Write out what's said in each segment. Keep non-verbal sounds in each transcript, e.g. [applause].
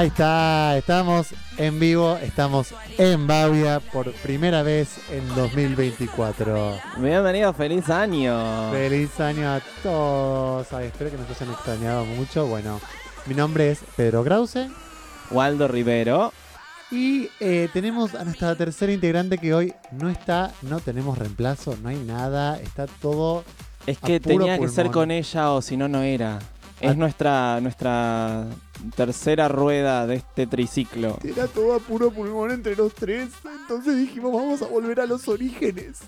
Ahí está, estamos en vivo, estamos en Bavia por primera vez en 2024. Bienvenido, feliz año. Feliz año a todos. Ay, espero que nos hayan extrañado mucho. Bueno, mi nombre es Pedro Krause Waldo Rivero. y eh, tenemos a nuestra tercera integrante que hoy no está, no tenemos reemplazo, no hay nada, está todo... Es que tenía que ser con ella o si no, no era. Es Ah. nuestra, nuestra tercera rueda de este triciclo. Era todo a puro pulmón entre los tres, entonces dijimos vamos a volver a los orígenes.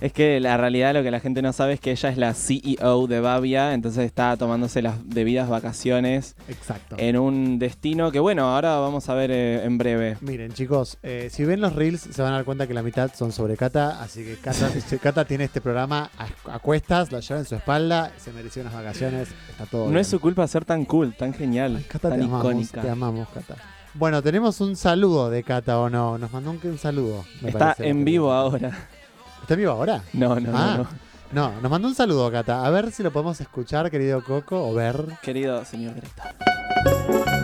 Es que la realidad lo que la gente no sabe es que ella es la CEO de Bavia, entonces está tomándose las debidas vacaciones Exacto. en un destino que bueno, ahora vamos a ver eh, en breve. Miren chicos, eh, si ven los reels se van a dar cuenta que la mitad son sobre Cata, así que Cata, [laughs] Cata tiene este programa a, a cuestas, lo lleva en su espalda, se mereció unas vacaciones, está todo No bien. es su culpa ser tan cool, tan genial, Ay, Cata, tan te amamos, icónica. te amamos, Cata. Bueno, tenemos un saludo de Cata o no, nos mandó un, un saludo. me Está parece. en vivo ahora. ¿Está vivo ahora? No, no, Ah. no, no. No, nos mandó un saludo Cata, a ver si lo podemos escuchar, querido Coco, o ver. Querido señor director.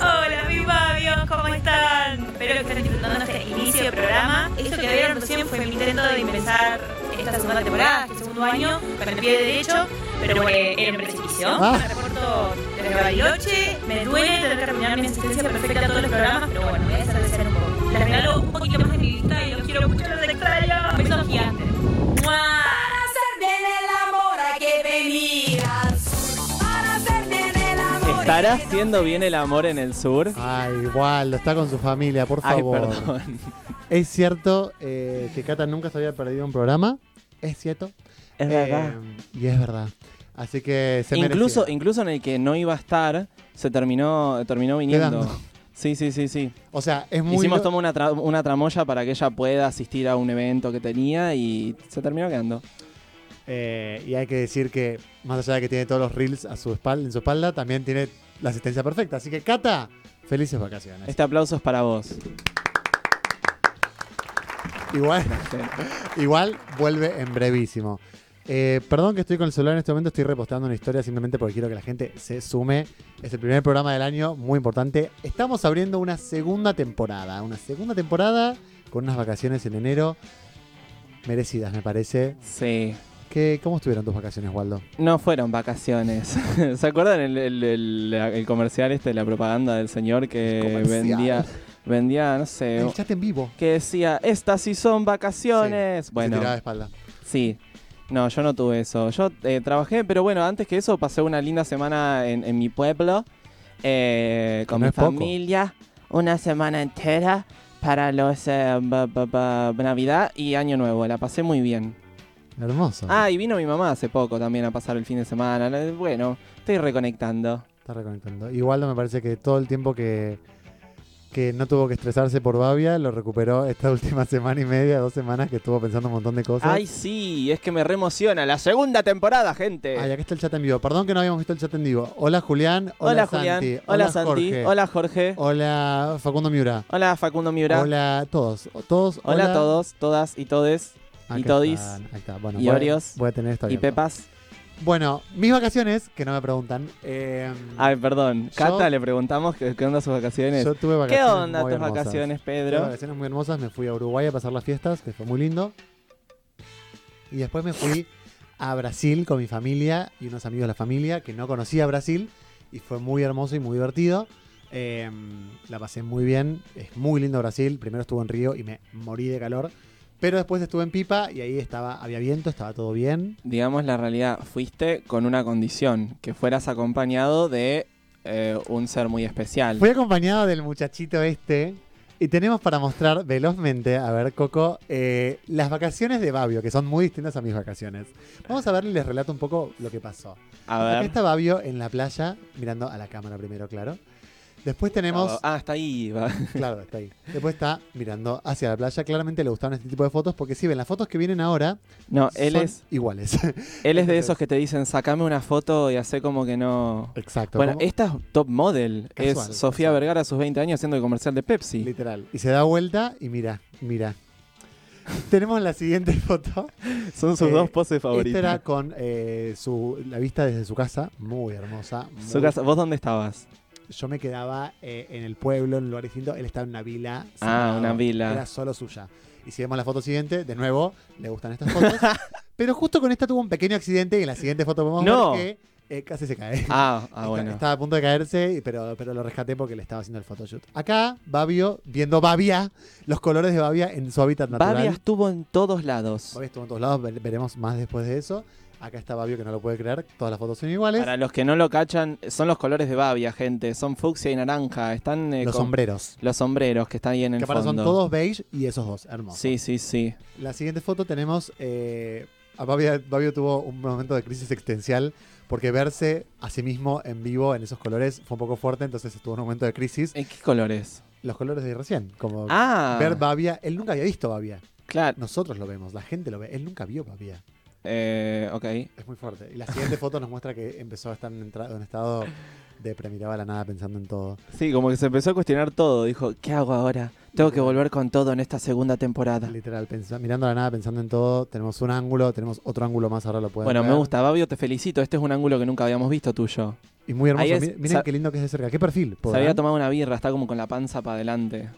Hola, mis babios, ¿cómo están? Espero que estén disfrutando este inicio de programa. Esto que vieron recién fue mi intento de empezar esta segunda temporada, este segundo año, con el pie derecho, pero eh, en precipicio. Ah. Me reporto Bariloche, me duele tener que terminar mi asistencia perfecta a todos los programas, pero bueno, voy a hacer de ser un poco. Les regalo un poquito más de mi vista y los quiero mucho, los extraño. Besos gigantes. ¡Mua! hacer bien el amor hay que venir al sur. Para hacer bien el amor. ¿Estará haciendo bien el amor en el sur? Ay, igual, está con su familia, por Ay, favor. perdón. Es cierto eh, que Cata nunca se había perdido un programa, es cierto. Es verdad. Eh, y es verdad. Así que se incluso, merecía. incluso en el que no iba a estar, se terminó, terminó viniendo. Quedando. Sí, sí, sí, sí. O sea, es muy... Hicimos toda una, tra- una tramoya para que ella pueda asistir a un evento que tenía y se terminó quedando. eh, y hay que decir que, más allá de que tiene todos los reels a su espalda, en su espalda, también tiene la asistencia perfecta. Así que, Cata, felices vacaciones. Este aplauso es para vos. Igual, [laughs] igual vuelve en brevísimo. Eh, perdón que estoy con el celular en este momento, estoy reposteando una historia simplemente porque quiero que la gente se sume. Es el primer programa del año, muy importante. Estamos abriendo una segunda temporada, una segunda temporada con unas vacaciones en enero merecidas, me parece. Sí. ¿Qué, ¿Cómo estuvieron tus vacaciones, Waldo? No fueron vacaciones. [laughs] ¿Se acuerdan el, el- el- el comercial este, la propaganda del señor que vendía, vendía, no sé, El chat en vivo. que decía, estas sí son vacaciones? Se Bueno, tiraba de espalda. Sí. No, yo no tuve eso. Yo eh, trabajé, pero bueno, antes que eso pasé una linda semana en, en mi pueblo eh, con no mi poco. familia. Una semana entera para los eh, ba- ba- ba- Navidad y Año Nuevo. La pasé muy bien. Hermoso. Ah, y vino mi mamá hace poco también a pasar el fin de semana. Bueno, estoy reconectando. Está reconectando. Y Waldo me parece que todo el tiempo que, que no tuvo que estresarse por Bavia lo recuperó esta [laughs] última semana y media, dos semanas que estuvo pensando un montón de cosas. Ay, sí, es que me reemociona. La segunda temporada, gente. Ay, acá está el chat en vivo. Perdón que no habíamos visto el chat en vivo. Hola Julián. Hola, hola, Julián. Santi. Hola, Santi. Jorge. Hola, Jorge. Hola Facundo Miura. Hola, Facundo Miura. Hola todos. todos Hola a todos, todas y todes. Acá y todis. están. Ahí está. Bueno, y voy Oreos. Voy a tener esto Y. Pepas. Bueno, mis vacaciones, que no me preguntan. eh, Ay, perdón. Yo- Cata le preguntamos qué, qué onda sus vacaciones. yo tuve ¿Qué vacaciones onda muy tus hermosas. vacaciones, Tuve Pedro? vacaciones muy hermosas. Me fui a Uruguay a pasar las fiestas, que fue muy lindo. Y después me fui a Brasil con mi familia y unos amigos de la familia que no conocía Brasil. Y fue muy hermoso y muy divertido. Eh, la pasé muy bien. Es muy lindo Brasil. Primero estuve en Río y me morí de calor. Pero después estuve en Pipa y ahí estaba, había viento, estaba todo bien. Digamos la realidad, fuiste con una condición, que fueras acompañado de eh, un ser muy especial. Fui acompañado del muchachito este. Y tenemos para mostrar velozmente, a ver, Coco, eh, las vacaciones de Babio, que son muy distintas a mis vacaciones. Vamos a ver y les relato un poco lo que pasó. A Acá ver. está Babio en la playa, mirando a la cámara primero, claro. Después tenemos, Ah, está ahí. va. [laughs] claro, está ahí. Después está mirando hacia la playa. Claramente le gustaron este tipo de fotos porque si ven las fotos que vienen ahora, No, él son es, iguales. [laughs] él es de esos que te dicen, sacame una foto y hace como que no. Exacto. Bueno, esta es top model. Casual, es Sofía casual. Vergara a sus 20 años haciendo el comercial de Pepsi. literal. Y se da vuelta y mira, mira. Tenemos la siguiente [laughs] foto. Son sus Eh, dos poses Esta favoritas. era con eh, su, la vista desde su casa, muy hermosa. Su casa- ¿Vos dónde estabas? Yo me quedaba eh, en el pueblo, en un lugar distinto. Él estaba en una vila. Ah, una vila. Era solo suya. Y si vemos la foto siguiente, de nuevo, le gustan estas fotos. [laughs] pero justo con esta tuvo un pequeño accidente y en la siguiente foto podemos No. ver que eh, casi se cae. Ah, ah, bueno. Estaba a punto de caerse, pero, pero lo rescaté porque le estaba haciendo el photoshoot. Acá, Babio, viendo Babia, los colores de Babia en su hábitat natural. Babia estuvo en todos lados. Babia estuvo en todos lados, ve- veremos más después de eso. Acá está Babio que no lo puede creer, todas las fotos son iguales. Para los que no lo cachan, son los colores de Babia, gente. Son fucsia y naranja. Están eh, los con- sombreros. los sombreros que están ahí en el Que para son fondo. todos beige y esos dos, hermosos. Sí, sí, sí. La siguiente foto tenemos. eh, a Babia, Babio tuvo un momento de crisis existencial porque verse a sí mismo en vivo en esos colores fue un poco fuerte, entonces estuvo en un momento de crisis. ¿En qué colores? Los colores de recién, como Ah, ver Babia. Él nunca había visto Babia. claro. Nosotros lo vemos, la gente lo ve. Él nunca vio Babia. Eh, ok. Es muy fuerte. Y la siguiente foto nos muestra que empezó a estar en, un estado de premiraba la nada pensando en todo. Sí, como que se empezó a cuestionar todo. Dijo, ¿qué hago ahora? Tengo que volver con todo en esta segunda temporada. Literal, pensa- mirando a la nada, pensando en todo. Tenemos un ángulo, tenemos otro ángulo más, ahora lo pueden Bueno, me gusta, Babio, te felicito. Este es un ángulo que nunca habíamos visto tuyo. Y muy hermoso. Es- Mi- Miren qué lindo que es de cerca. ¿Qué perfil? Se había tomado una birra, está como con la panza para adelante.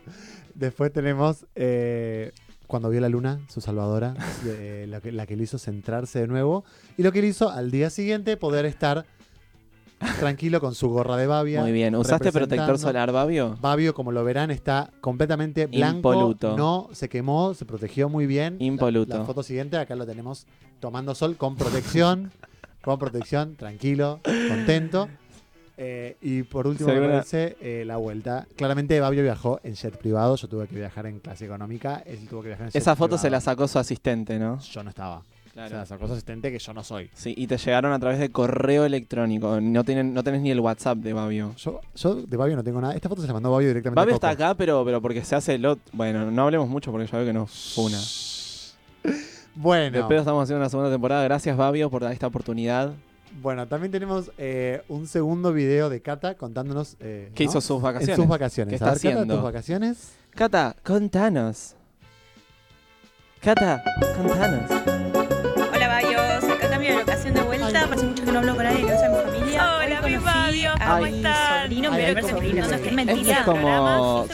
Después tenemos eh, cuando vio la luna, su salvadora, eh, la, que, la que le hizo centrarse de nuevo. Y lo que le hizo al día siguiente poder estar tranquilo con su gorra de Babia. Muy bien. ¿Usaste protector solar, Babio? Babio, como lo verán, está completamente blanco. Impoluto. No se quemó, se protegió muy bien. Impoluto. La, la foto siguiente, acá lo tenemos tomando sol con protección. con protección, tranquilo, contento. Eh, y por último, me parece eh, la vuelta. Claramente, Babio viajó en jet privado. Yo tuve que viajar en clase económica. Él tuvo que viajar en jet Esa foto se la sacó su asistente, ¿no? Yo no estaba. Se la Claro. sacó su asistente que yo no soy. Sí, y te llegaron a través de correo electrónico. No, tienen, no tenés ni el WhatsApp de Babio. Yo, yo de Babio no tengo nada. Esta foto se la mandó Babio directamente. Babio a está acá, pero, pero porque se hace el ot- Bueno, no hablemos mucho porque ya veo que no fue una. [laughs] Bueno. De pedo estamos haciendo una segunda temporada. Gracias, Babio, por dar esta oportunidad. Bueno, también tenemos eh, un segundo video de Cata contándonos eh, ¿Qué ¿no? hizo sus en vacaciones? sus vacaciones. ¿Qué A está ver, Cata, haciendo? tus vacaciones. Cata, contanos. Cata, contanos. Hola, Bayos. Acá cambio de locación de vuelta. Hace mucho que no hablo con nadie no sea sobrino. No vive. es mentira. es como,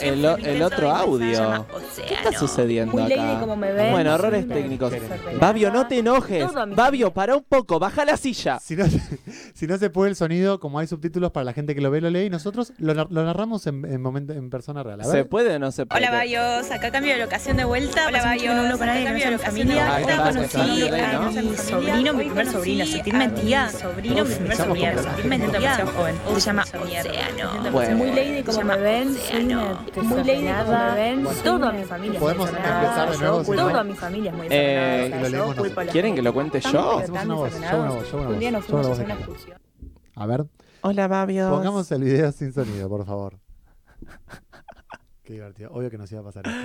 el, otro Se audio. ¿Qué está sucediendo acá? Bueno, errores técnicos. Babio, no te enojes. Babio, para un poco, baja la silla. Si no, [laughs] si no se puede el sonido, como hay subtítulos para la gente que lo ve, lo lee, y nosotros lo, lo narramos en, en momento, en persona real. ¿Se puede o no se puede? Hola, Bayos. Acá cambio de locación de vuelta. Hola, que no hablo con nadie no familia. Conocí a mi ¿no? sobrino, mi primer sobrino. Sentir mentira. Sobrino, mi primer sobrino. Sentir mentira. joven. Se llama Océano. Bueno. Muy lady como me ven, muy lady como me ven, todo a mi familia Podemos empezar de nuevo, todo a mi familia es muy Eh, desordenada, ¿Quieren que lo cuente yo? Un día nos fuimos a una excursión. A ver, Hola, Babio. pongamos el video sin sonido, por favor. [laughs] Qué divertido. Obvio que nos iba a pasar esto.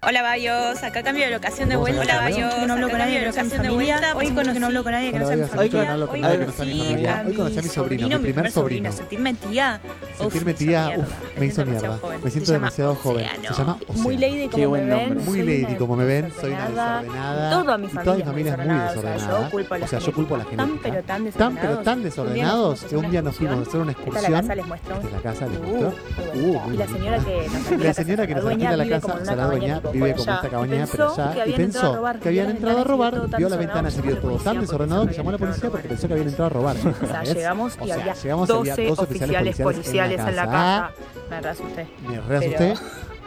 Hola, Bayos. Acá cambio de locación de ¿Vamos a vuelta. Hola, Bayos. Que no hablo con nadie de locación de vuelta. Hoy no hablo con nadie que no sea mi familia. hablo con Hoy nadie que no conocí sea mi a familia. Hoy conocí a mi sobrino, mi primer sobrino. Sentir mentira. Sentirme tía, me hizo mierda. Me siento demasiado joven. Se llama Muy lady como me ven. Muy lady, como me ven, soy una desordenada. toda mi es familia es muy desordenada, o sea, yo culpo a la O sea, yo genética. culpo a la Tan pero tan Tan, desordenados. pero tan día nos desordenados que un día nos fuimos a hacer una Esta es la excursión. casa, les muestro. La casa, les Uh, muestro. Uh, y la señora que [laughs] nos alquila La señora que nos alquila la casa, una la dueña vive como esta cabaña, pero allá, que y habían entrado a pensó que habían entrado a robar, vio la ventana, se vio todo tan desordenado que llamó a la policía porque pensó que habían entrado a robar. O sea, llegamos O y sea, había llegamos y había 12 dos oficiales policiales en la casa. Me re asusté. Me re asusté,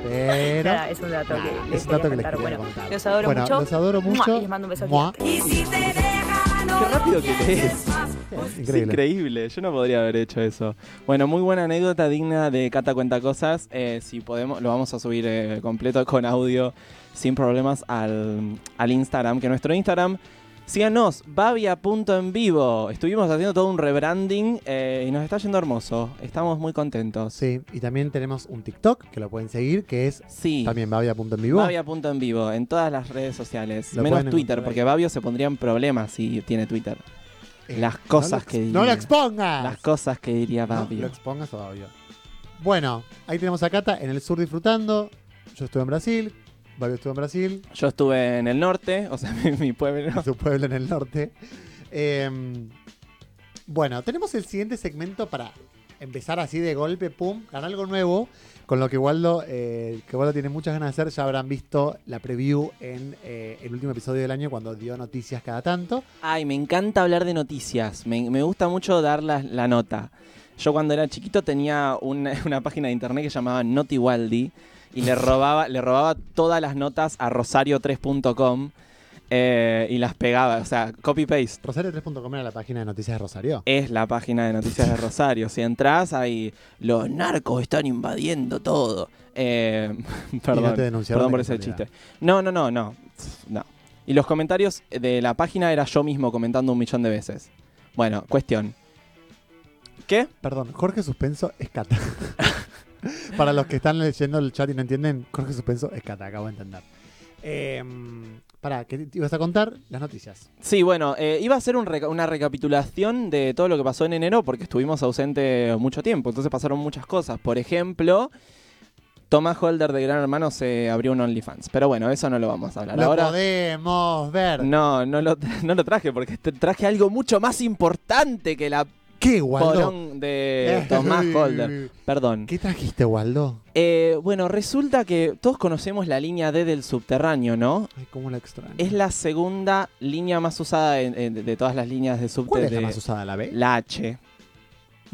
pero... Nada, es un dato que les es un dato que quería les contar. quería Bueno, contar. los adoro Bueno, mucho. los adoro Mua, mucho. y les mando un beso. Y si te deja, no Qué rápido que lees. Es Increíble. increíble, yo no podría haber hecho eso. Bueno, muy buena anécdota digna de Cata Cuenta Cosas. Eh, si podemos, lo vamos a subir eh, completo con audio sin problemas al, al Instagram. Que nuestro Instagram Síganos, Babia.en vivo. Estuvimos haciendo todo un rebranding eh, y nos está yendo hermoso. Estamos muy contentos. Sí, y también tenemos un TikTok que lo pueden seguir, que es Sí. también babia.en vivo. Babia.en vivo en todas las redes sociales. Lo Menos Twitter, porque Babio se pondría en problemas si tiene Twitter. Eh, Las no cosas que ¡No diría. lo expongas! Las cosas que diría No Babio. lo expongas o Babio. Bueno, ahí tenemos a Cata en el sur disfrutando. Yo estuve en Brasil. Estuvo en Brasil. Yo estuve en el norte, o sea, [laughs] mi, mi pueblo. su pueblo en el norte. Eh, bueno, tenemos el siguiente segmento para empezar así de golpe, pum, ganar algo nuevo. Con lo que Waldo, eh, que Waldo tiene muchas ganas de hacer, ya habrán visto la preview en eh, el último episodio del año cuando dio noticias cada tanto. Ay, me encanta hablar de noticias. Me, me gusta mucho dar la, la nota. Yo cuando era chiquito tenía una, [laughs] una página de internet que se llamaba Notiwaldi y le robaba, le robaba todas las notas a rosario3.com eh, y las pegaba. O sea, copy-paste. Rosario3.com era la página de noticias de Rosario. Es la página de noticias de Rosario. Si entras, ahí los narcos están invadiendo todo. Eh, [laughs] perdón, no perdón por ese chiste. No, no, no, no, no. Y los comentarios de la página era yo mismo comentando un millón de veces. Bueno, cuestión. ¿Qué? Perdón, Jorge Suspenso es Cata. [laughs] [laughs] Para los que están leyendo el chat y no entienden, Jorge Suspenso es Cata, acabo de entender. Eh, para, ¿qué te ibas a contar? Las noticias. Sí, bueno, eh, iba a hacer un reca- una recapitulación de todo lo que pasó en enero porque estuvimos ausentes mucho tiempo, entonces pasaron muchas cosas. Por ejemplo, Thomas Holder de Gran Hermano se abrió un OnlyFans, pero bueno, eso no lo vamos a hablar Lo ahora. podemos ver. No, no lo, [laughs] no lo traje porque traje algo mucho más importante que la ¿Qué, Waldo? porón de [laughs] Tomás Holder. Perdón. ¿Qué trajiste, Waldo? Eh, bueno, resulta que todos conocemos la línea D del subterráneo, ¿no? Ay, cómo la extraño. Es la segunda línea más usada en- en- de todas las líneas de subte. ¿Cuál es la más usada, la B? La H.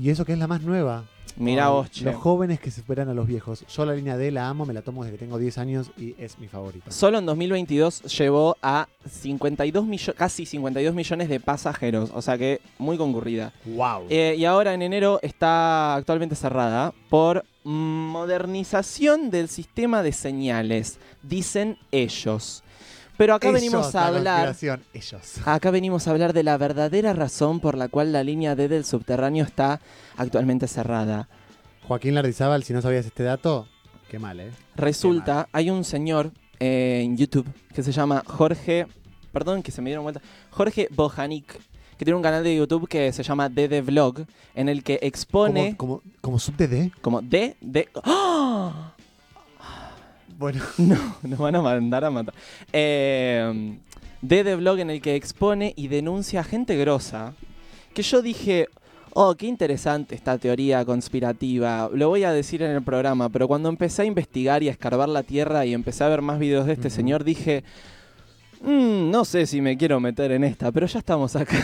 Y eso que es la más nueva. Mira Ay, vos, che. Los jóvenes que superan a los viejos. Yo la línea D la amo, me la tomo desde que tengo 10 años y es mi favorita. Solo en 2022 llevó a 52 millo- casi 52 millones de pasajeros, o sea que muy concurrida. ¡Wow! Eh, y ahora en enero está actualmente cerrada por modernización del sistema de señales, dicen ellos. Pero acá venimos a hablar Ellos. Acá venimos a hablar de la verdadera razón por la cual la línea D del subterráneo está actualmente cerrada. Joaquín Lardizábal, si no sabías este dato, qué mal, ¿eh? Resulta, hay un señor eh, en YouTube que se llama Jorge, perdón que se me dieron vuelta, Jorge Bojanik, que tiene un canal de YouTube que se llama DD Vlog, en el que expone Como, como, como subte D. como D, D... Bueno, [laughs] No, nos van a mandar a matar. Eh, DD Vlog en el que expone y denuncia a gente grosa. Que yo dije, oh, qué interesante esta teoría conspirativa. Lo voy a decir en el programa, pero cuando empecé a investigar y a escarbar la tierra y empecé a ver más videos de este señor, dije, "Mm, no sé si me quiero meter en esta, pero ya estamos acá.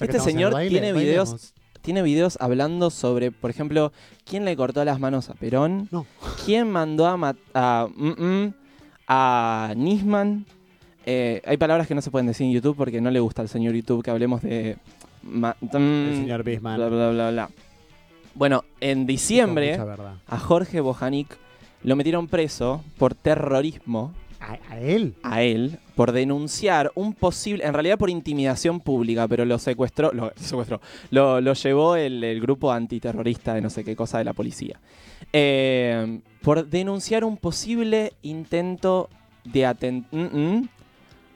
Este señor baile, tiene videos- bailemos. Tiene videos hablando sobre, por ejemplo, quién le cortó las manos a Perón, No. quién mandó a, mat- a, mm, mm, a Nisman. Eh, hay palabras que no se pueden decir en YouTube porque no le gusta al señor YouTube que hablemos de... mm, El señor Bisman. Bla, bla, bla, bla. Bueno, en diciembre a Jorge Bojanik lo metieron preso por terrorismo ¿A, a él? a él por denunciar un posible, en realidad por intimidación pública, pero lo secuestró, lo secuestró, lo, lo llevó el, el grupo antiterrorista de no sé qué cosa de la policía, Eh, por denunciar un posible intento de atentado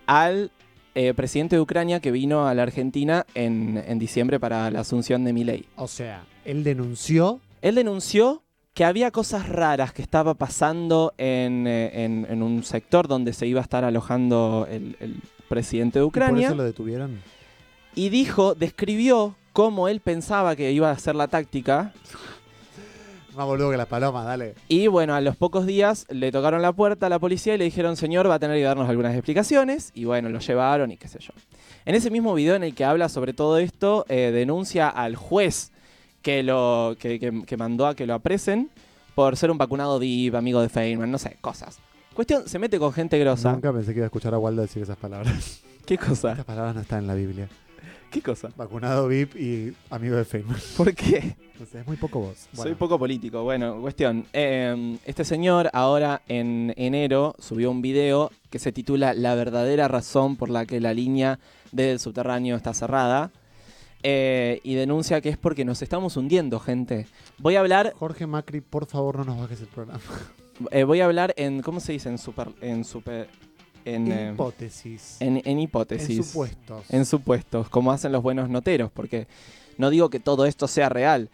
al eh, presidente de Ucrania que vino a la Argentina en, en diciembre para la asunción de Milei. O sea, él denunció. Él denunció que había cosas raras que estaba pasando en, eh, en- en un sector donde se iba a estar alojando el, el presidente de y por Ucrania eso lo detuvieron. y dijo, describió cómo él pensaba que iba a ser la táctica Más boludo que las palomas, dale. y bueno, a los pocos días le tocaron la puerta a la policía y le dijeron, señor, va a tener que darnos algunas explicaciones y bueno, lo llevaron y qué sé yo. En ese mismo video en el que habla sobre todo esto, eh, denuncia al juez que, lo, que, que- que mandó a que lo apresen por ser un vacunado VIP, amigo de Feynman, no sé, cosas. Cuestión, se mete con gente grosa. Nunca pensé que iba a escuchar a Waldo decir esas palabras. [laughs] ¿Qué cosa? Estas palabras no están en la Biblia. ¿Qué cosa? Vacunado VIP y amigo de Feynman. [laughs] ¿Por qué? No sé, es muy poco vos. Soy Bueno, poco político. Bueno, cuestión. Eh, este señor ahora en enero subió un video que se titula La verdadera razón por la que la línea del subterráneo está cerrada. Eh, y denuncia que es porque nos estamos hundiendo, gente. Voy a hablar, Jorge Macri, por favor, no nos bajes el programa. [laughs] eh, voy a hablar en, ¿cómo se dice? En super, en super, en, eh, Hipótesis. en, en En hipótesis. supuestos. en supuestos, como hacen los buenos noteros, porque no digo que todo esto sea real.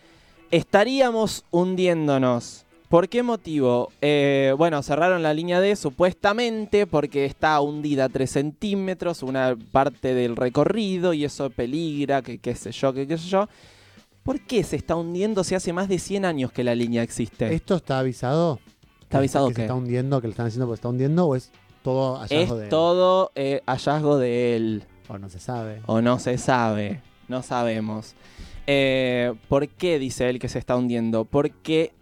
Estaríamos hundiéndonos. ¿Por qué motivo? Eh, bueno, cerraron la línea D supuestamente porque está hundida 3 centímetros, una parte del recorrido y eso peligra, que qué sé yo, que qué sé yo. ¿Por qué se está hundiendo si hace más de 100 años que la línea existe? ¿Esto está avisado? ¿Está avisado que se qué? está hundiendo, que lo están haciendo porque está hundiendo o es todo hallazgo es de él? todo eh, hallazgo de él. O no se sabe. O no se sabe, no sabemos. Eh, ¿Por qué dice él que se está hundiendo? Porque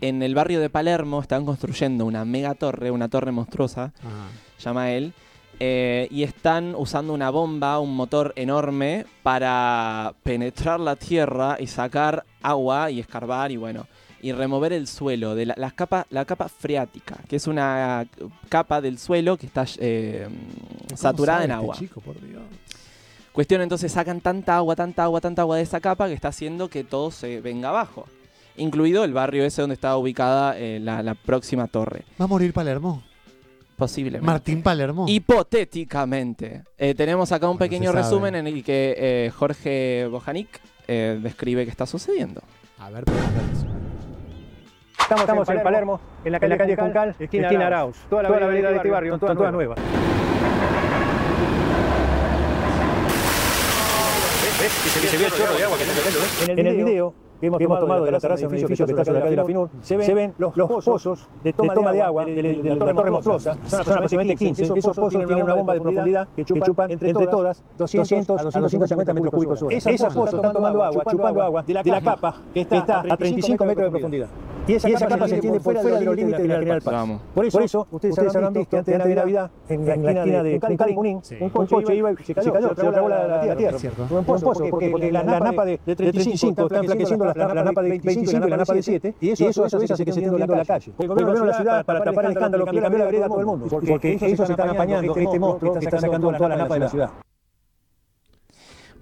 en el barrio de Palermo están construyendo una mega torre, una torre monstruosa, Ajá. llama él, eh, y están usando una bomba, un motor enorme para penetrar la tierra y sacar agua y escarbar y bueno, y remover el suelo de la, las capa, la capa freática, que es una capa del suelo que está eh, ¿Cómo saturada en este agua. chico, por Dios? Cuestión entonces sacan tanta agua, tanta agua, tanta agua de esa capa que está haciendo que todo se venga abajo. Incluido el barrio ese donde estaba ubicada eh, la, la próxima torre. ¿Va a morir Palermo? Posiblemente. ¿Martín Palermo? Hipotéticamente. Eh, tenemos acá un Bueno, pequeño resumen en el que eh, Jorge Bojanic eh, describe qué está sucediendo. A ver, podemos ver eso. Estamos, en Palermo, en la calle, Juncal, esquina, Arauz. Toda la, avenida de este barrio, están todas nuevas. se ve el chorro de agua que está cayendo, En el video que hemos tomado de la terraza de un edificio que está sobre la calle La Finur, se ven los pozos de toma de agua de de la torre monstruosa. Son aproximadamente 15. Esos pozos tienen una bomba de profundidad que chupan entre todas 200 a 250 metros cúbicos. Esas pozos están tomando agua, chupando agua de la capa que está a 35 metros de profundidad. Y esa, capa se extiende por fuera de los límites de la General Paz. Vamos. Por eso, ustedes, habrán visto que antes de Navidad, en la esquina de Juncal y Junín, Sí. un coche iba y se cayó, se tragó la, la, la tierra. Cierto. Fue un pozo, ¿por qué? porque las napas de, de 35 están enflaqueciendo las la napas de 25 y la napa de 7, y eso, eso, eso hace que se esté hundiendo la calle. El gobierno de la ciudad, para tapar el escándalo, le cambió la vereda a todo el mundo, porque ellos se están apañando este monstruo que está sacando toda la napa de la ciudad.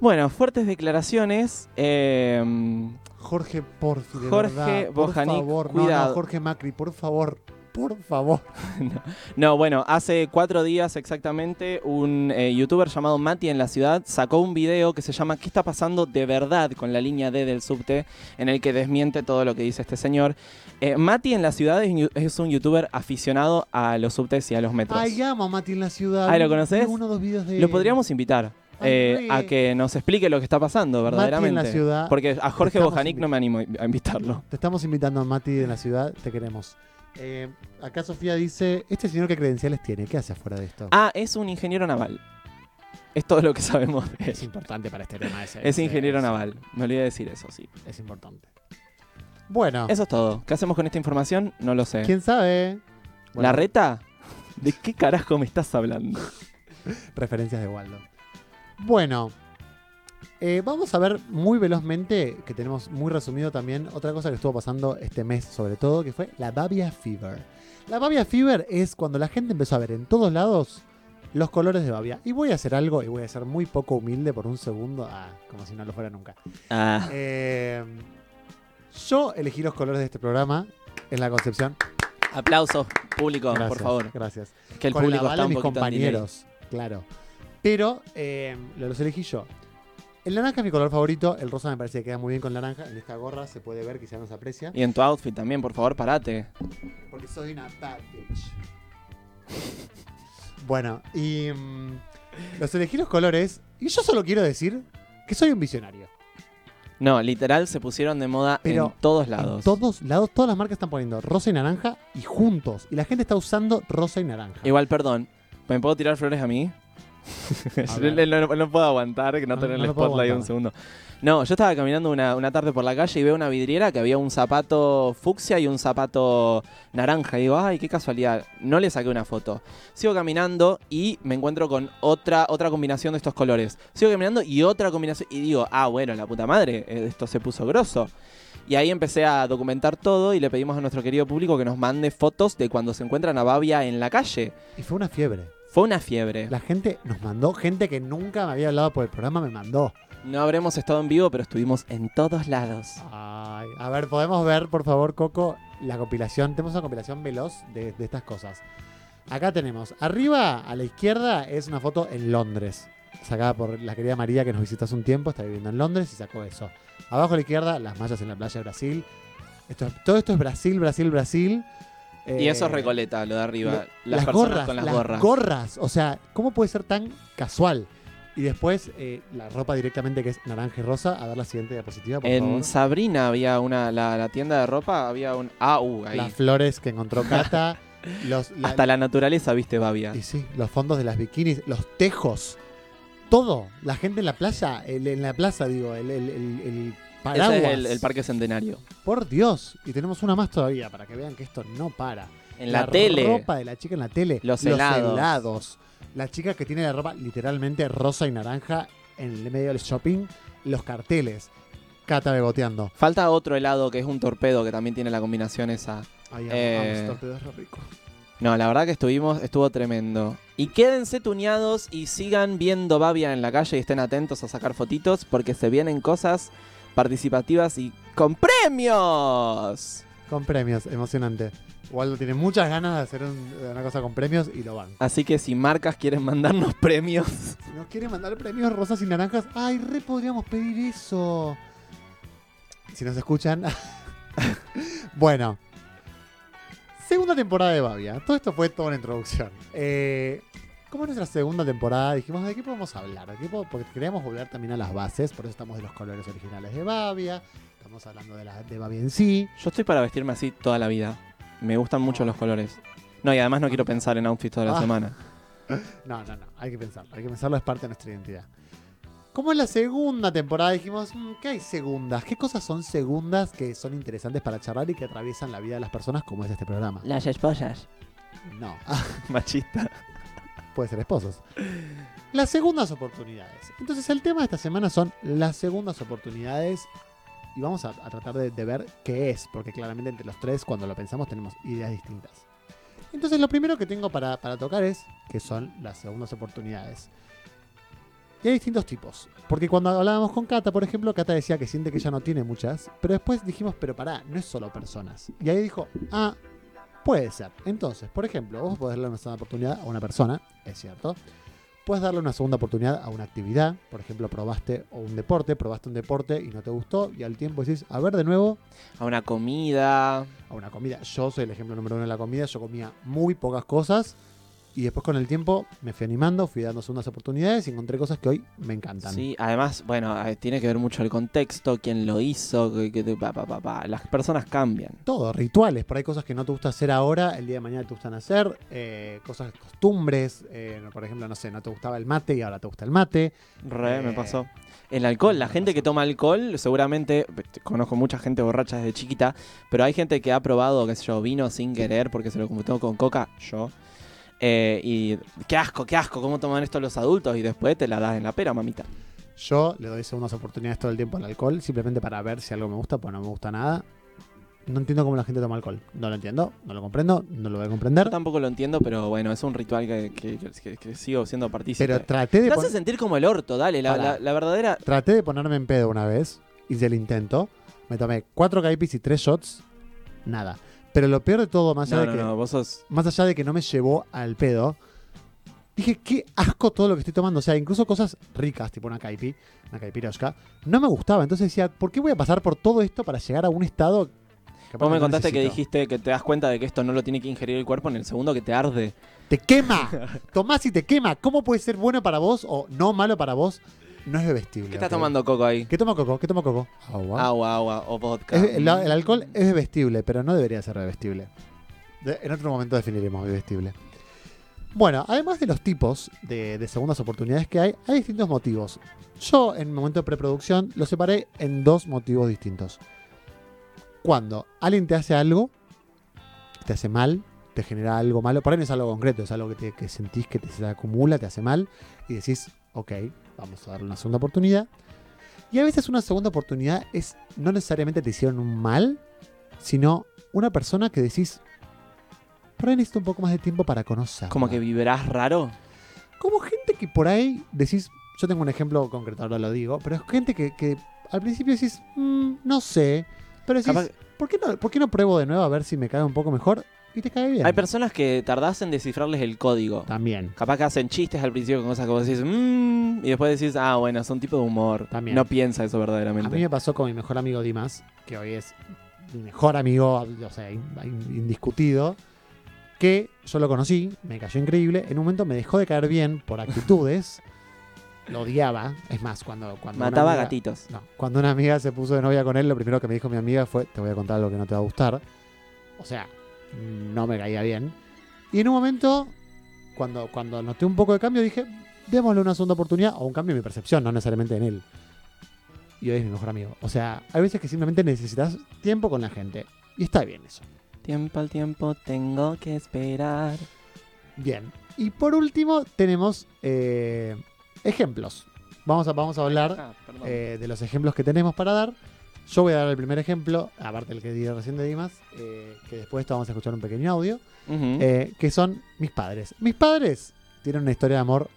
Bueno, fuertes declaraciones. eh, Jorge Porfi, de Jorge verdad, por Bojanic, favor. No, cuidado. no, Jorge Macri, por favor. Por favor. [laughs] No, bueno, hace cuatro días exactamente, un eh, youtuber llamado Mati en la ciudad sacó un video que se llama ¿Qué está pasando de verdad con la línea D del subte? En el que desmiente todo lo que dice este señor. Eh, Mati en la ciudad es, un youtuber aficionado a los subtes y a los metros. Ay, amo a Mati en la ciudad. Ay, ¿lo conoces? Uno o dos videos de Lo podríamos invitar eh, a que nos explique lo que está pasando Mati en verdaderamente. la ciudad. Porque a Jorge Bojanic no me animo a invitarlo. Te estamos invitando a Mati en la ciudad, te queremos. Eh, acá Sofía dice, ¿este señor qué credenciales tiene? ¿Qué hace afuera de esto? Ah, es un ingeniero naval. Es todo lo que sabemos de él. es importante para este [laughs] tema ese. Es ingeniero naval. Me olvidé de decir eso, sí. Es importante. Bueno, Eso es todo. ¿Qué hacemos con esta información? No lo sé. ¿quién sabe? Bueno, ¿La reta? ¿De qué carajo me estás hablando? [laughs] Referencias de Waldo. Bueno, eh, vamos a ver muy velozmente, que tenemos muy resumido también, otra cosa que estuvo pasando este mes sobre todo, que fue la Babia Fever. La Babia Fever es cuando la gente empezó a ver en todos lados los colores de Babia. Y voy a hacer algo, y voy a ser muy poco humilde por un segundo, ah, como si no lo fuera nunca. Ah, Eh, yo elegí los colores de este programa en la concepción. aplausos, público, Gracias, por favor. Gracias. Que el con público aval está de un mis compañeros, claro. Pero eh, los elegí yo. El naranja es mi color favorito, el rosa me parece que queda muy bien con naranja. En esta gorra se puede ver, quizá no se aprecia. Y en tu outfit también, por favor, parate. Porque soy una bad bitch. [laughs] Bueno, y mm, los elegí los colores. Y yo solo quiero decir que soy un visionario. No, literal se pusieron de moda Pero en todos lados. En todos lados, todas las marcas están poniendo rosa y naranja y juntos. Y la gente está usando rosa y naranja. Igual, perdón. ¿Me puedo tirar flores a mí? [laughs] No, puedo aguantar que no, No, tener el spotlight un segundo. No, yo estaba caminando una, una tarde por la calle y veo una vidriera que había un zapato fucsia y un zapato naranja. Y digo, ay, qué casualidad. No le saqué una foto. Sigo caminando y me encuentro con otra, otra combinación de estos colores. Sigo caminando y otra combinación. Y digo, ah, bueno, la puta madre, eh, esto se puso grosso. Y ahí empecé a documentar todo y le pedimos a nuestro querido público que nos mande fotos de cuando se encuentran a Babia en la calle. Y fue una fiebre. Fue una fiebre. La gente nos mandó, gente que nunca me había hablado por el programa me mandó. No habremos estado en vivo, pero estuvimos en todos lados. Ay, a ver, podemos ver, por favor, Coco, la compilación. Tenemos una compilación veloz de, de estas cosas. Acá tenemos, arriba a la izquierda es una foto en Londres, sacada por la querida María que nos visitó hace un tiempo, está viviendo en Londres y sacó eso. Abajo a la izquierda, las mallas en la playa de Brasil. Esto es- todo esto es Brasil, Brasil, Brasil. Y eso es Eh, Recoleta, lo de arriba. lo- las, las personas gorras, con las, las gorras. gorras. O sea, ¿cómo puede ser tan casual? Y después eh, la ropa directamente que es naranja y rosa. A ver la siguiente diapositiva, por en favor. Sabrina había una, la, la tienda de ropa, había un... Ah, uh, ahí. Las flores que encontró Cata. [laughs] los, la- Hasta la naturaleza, viste, Babia. Y sí, los fondos de las bikinis, los tejos. Todo. La gente en la playa, el- en la plaza, digo, el, el, el- el paraguas. Ese es el, el Parque Centenario. Por Dios. Y tenemos una más todavía para que vean que esto no para. En la, tele. ropa de la chica en la tele. Los helados. helados. La chica que tiene la ropa literalmente rosa y naranja en el medio del shopping. Los carteles. Cata beboteando. Falta otro helado que es un torpedo que también tiene la combinación esa. Ay, Eh. torpedo, es rico. No, la verdad que estuvimos, estuvo tremendo. Y quédense tuneados y sigan viendo Babia en la calle y estén atentos a sacar fotitos porque se vienen cosas participativas y con premios. Con premios, emocionante. Waldo tiene muchas ganas de hacer un- una cosa con premios y lo van. Así que si marcas quieren mandarnos [laughs] premios, Si nos quiere mandar premios rosas y naranjas, ay, re podríamos pedir eso. Si nos escuchan. [laughs] bueno. Segunda temporada de Babia. Todo esto fue toda una introducción. Eh, como es nuestra segunda temporada, dijimos, ¿de qué podemos hablar? ¿De qué po- Porque queríamos volver también a las bases, por eso estamos de los colores originales de Babia. Estamos hablando de, la, de Babia en sí. yo estoy para vestirme así toda la vida. Me gustan mucho los colores. No, y además no quiero pensar en outfits toda la Ah. semana. [laughs] No, no, no. Hay que pensarlo. Hay que pensarlo, es parte de nuestra identidad. Como en la segunda temporada dijimos, "Mm, ¿qué hay segundas? ¿Qué cosas son segundas que son interesantes para charlar y que atraviesan la vida de las personas como es este programa? Las esposas. No, [laughs] Machista. Puede ser esposos. Las segundas oportunidades. Entonces el tema de esta semana son las segundas oportunidades y vamos a, a tratar de, de ver qué es, porque claramente entre los tres cuando lo pensamos tenemos ideas distintas. Entonces lo primero que tengo para, para tocar es qué son las segundas oportunidades. Y hay distintos tipos. Porque cuando hablábamos con Cata, por ejemplo, Cata decía que siente que ella no tiene muchas. Pero después dijimos, pero pará, no es solo personas. Y ahí dijo, ah, puede ser. Entonces, por ejemplo, vos podés darle una segunda oportunidad a una persona, es cierto. Puedes darle una segunda oportunidad a una actividad. Por ejemplo, probaste o un deporte, probaste un deporte y no te gustó. Y al tiempo decís, a ver de nuevo, A una comida. a una comida. Yo soy el ejemplo número uno de la comida. Yo comía muy pocas cosas. Y después con el tiempo me fui animando, fui dando segundas oportunidades y encontré cosas que hoy me encantan. Sí, además, bueno, eh, tiene que ver mucho el contexto, quién lo hizo, que, que- pa, pa, pa, pa. las personas cambian. Todo, rituales. Por ahí cosas que no te gusta hacer ahora, el día de mañana te gustan hacer. eh, cosas, costumbres. eh, por ejemplo, no sé, no te gustaba el mate y ahora te gusta el mate. Re, me pasó. El alcohol, la gente que toma alcohol, seguramente, conozco mucha gente borracha desde chiquita, pero hay gente que ha probado, qué sé yo, vino sin querer porque se lo convirtió con coca, yo. Eh, y qué asco, qué asco, cómo toman esto los adultos y después te la das en la pera, mamita. Yo le doy segundas oportunidades todo el tiempo al alcohol, simplemente para ver si algo me gusta, pues no me gusta nada. No entiendo cómo la gente toma alcohol. No lo entiendo, no lo comprendo, no lo voy a comprender. Yo tampoco lo entiendo, pero bueno, es un ritual que, que- que- que sigo siendo partícipe. Pero traté de, Te hace sentir como el orto, dale, la, Pará. la- la verdadera... traté de ponerme en pedo una vez. Hice el intento. Me tomé cuatro caipis y tres shots. Nada. Pero lo peor de todo, más allá No, de no, que no, vos sos... más allá de que no me llevó al pedo, dije, qué asco todo lo que estoy tomando. O sea, incluso cosas ricas, tipo una caipi, una caipirosca, no me gustaba. Entonces decía, ¿por qué voy a pasar por todo esto para llegar a un estado Vos me no contaste que dijiste que te das cuenta de que esto no lo tiene que ingerir el cuerpo en el segundo que te arde. ¡Te quema! [laughs] Tomás y te quema. ¿Cómo puede ser bueno para vos o no malo para vos? No es bebestible. ¿Qué estás tomando Coco ahí? ¿Qué toma Coco? ¿Qué toma Coco? Agua. Agua, agua o vodka. Es- el, el alcohol es bebestible, pero no debería ser bebestible. De- en otro momento definiremos bebestible. Bueno, además de los tipos de, de segundas oportunidades que hay, hay distintos motivos. Yo, en el momento de preproducción, lo separé en dos motivos distintos. Cuando alguien te hace algo, te hace mal, te genera algo malo, por ahí no es algo concreto, es algo que, te- que sentís que te, se te acumula, te hace mal, y decís, ok, vamos a darle una segunda oportunidad. Y a veces una segunda oportunidad es, no necesariamente te hicieron un mal, sino una persona que decís, por ahí necesito un poco más de tiempo para conocer. Como que vibrás raro. Como gente que por ahí decís, yo tengo un ejemplo concreto, ahora lo digo, pero es gente que, que al principio decís, "Mm, no sé, pero decís, Capaz- ¿por, qué no, ¿por qué no pruebo de nuevo a ver si me cae un poco mejor? Y te cae bien. Hay personas que tardás en descifrarles el código. También. Capaz que hacen chistes al principio con cosas que vos decís, mmm, y después decís, ah, bueno, son tipo de humor. También. No piensa eso A verdaderamente. mí me pasó con mi mejor amigo Dimas, que hoy es mi mejor amigo, o sea, in- in- indiscutido, que yo lo conocí, me cayó increíble, en un momento me dejó de caer bien por actitudes, [laughs] lo odiaba, es más, cuando... cuando Mataba amiga- gatitos. No, cuando una amiga se puso de novia con él, lo primero que me dijo mi amiga fue, te voy a contar algo que no te va a gustar. O sea, no me caía bien. Y en un momento, cuando, cuando noté un poco de cambio, dije, démosle una segunda oportunidad o un cambio en mi percepción, no necesariamente en él. Y hoy es mi mejor amigo. O sea, hay veces que simplemente necesitas tiempo con la gente. Y está bien eso. Tiempo al tiempo tengo que esperar. Bien. Y por último, tenemos eh, ejemplos. Vamos a, vamos a hablar Ah, eh, de los ejemplos que tenemos para dar. Yo voy a dar el primer ejemplo, aparte del que di recién de Dimas, eh, que después de esto vamos a escuchar un pequeño audio, eh, que son mis padres. Mis padres tienen una historia de amor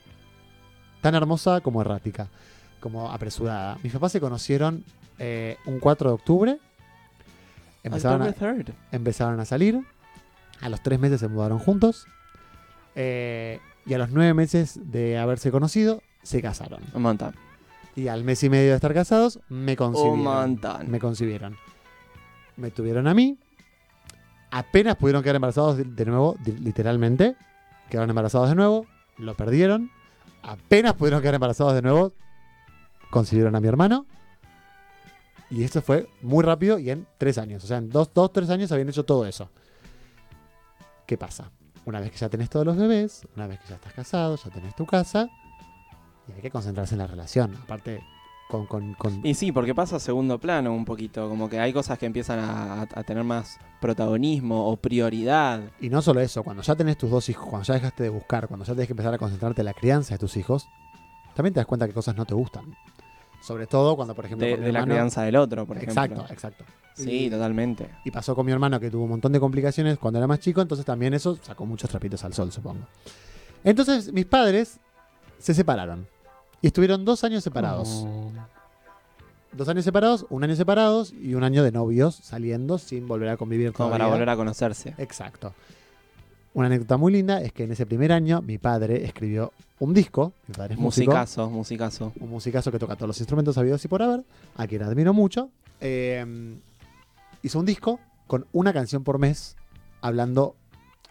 tan hermosa como errática, como apresurada. Mis papás se conocieron eh, un 4 de octubre, empezaron a, October 3rd. empezaron a salir, a los tres meses se mudaron juntos, eh, y a los nueve meses de haberse conocido, se casaron. Un montón. Y al mes y medio de estar casados, me Un concibieron. montón. Me concibieron. Me tuvieron a mí. Apenas pudieron quedar embarazados de, nuevo, literalmente. Quedaron embarazados de nuevo. Lo perdieron. Apenas pudieron quedar embarazados de nuevo. Concibieron a mi hermano. Y esto fue muy rápido y en tres años. O sea, en dos, dos, tres años habían hecho todo eso. ¿Qué pasa? Una vez que ya tenés todos los bebés, una vez que ya estás casado, ya tenés tu casa, hay que concentrarse en la relación. Aparte, con, con, con- Y sí, porque pasa a segundo plano un poquito, como que hay cosas que empiezan a, tener más protagonismo o prioridad. Y no solo eso, cuando ya tenés tus dos hijos, cuando ya dejaste de buscar, cuando ya tenés que empezar a concentrarte en la crianza de tus hijos, también te das cuenta que cosas no te gustan. Sobre todo cuando, por ejemplo, De, la crianza del otro, por Exacto, ejemplo. exacto. Sí, Y- totalmente. Y pasó con mi hermano que tuvo un montón de complicaciones cuando era más chico, entonces también eso sacó muchos trapitos al sol, supongo. Entonces mis padres se separaron. Y estuvieron dos años separados. Oh. Dos años separados, un año separados y un año de novios saliendo sin volver a convivir Como para todavía. volver a conocerse. Exacto. Una anécdota muy linda es que en ese primer año mi padre escribió un disco. Mi padre es músico. Musicazo, musicazo. Un musicazo que toca todos los instrumentos habidos y por haber, a quien admiro mucho. Eh, hizo un disco con una canción por mes hablando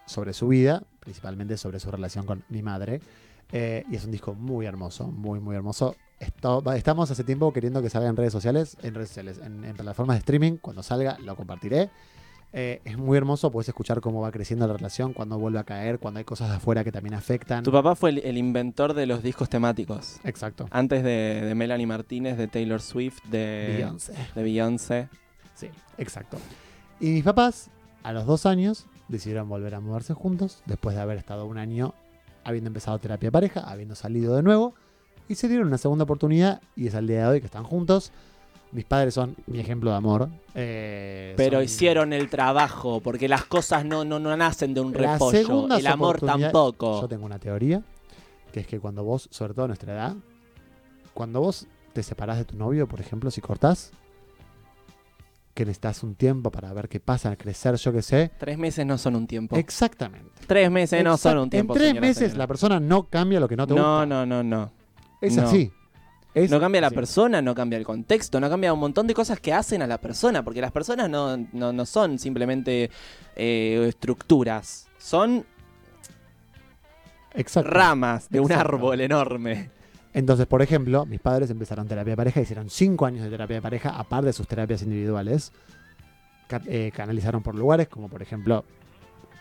sobre su vida, principalmente sobre su relación con mi madre. Eh, y es un disco muy hermoso, muy, muy hermoso. Esto- estamos hace tiempo queriendo que salga en redes sociales, en redes sociales, en, en plataformas de streaming. Cuando salga, lo compartiré. Eh, es muy hermoso, puedes escuchar cómo va creciendo la relación, cuando vuelve a caer, cuando hay cosas de afuera que también afectan. Tu papá fue el, el inventor de los discos temáticos. Exacto. Antes de, de Melanie Martínez, de Taylor Swift, de Beyoncé. de Beyoncé. Sí, exacto. Y mis papás, a los dos años, decidieron volver a mudarse juntos, después de haber estado un año habiendo empezado terapia de pareja, habiendo salido de nuevo, y se dieron una segunda oportunidad, y es al día de hoy que están juntos. Mis padres son mi ejemplo de amor. eh, Pero son- hicieron el trabajo, porque las cosas no, no, no nacen de un Las repollo. El amor tampoco. Yo tengo una teoría, que es que cuando vos, sobre todo a nuestra edad, cuando vos te separás de tu novio, por ejemplo, si cortás, que necesitas un tiempo para ver qué pasa, crecer, yo qué sé. Tres meses no son un tiempo. Exactamente. Tres meses no son un tiempo. En tres señora, meses señora. la persona no cambia lo que no te No, gusta. no, no, no. Es no. así. Es No cambia la así. persona, no cambia el contexto, no cambia un montón de cosas que hacen a la persona, porque las personas no, no, no son simplemente eh, estructuras, son Exacto. ramas de un Exacto. árbol enorme. Entonces, por ejemplo, mis padres empezaron terapia de pareja, hicieron cinco años de terapia de pareja, aparte de sus terapias individuales. Eh, canalizaron por lugares, como por ejemplo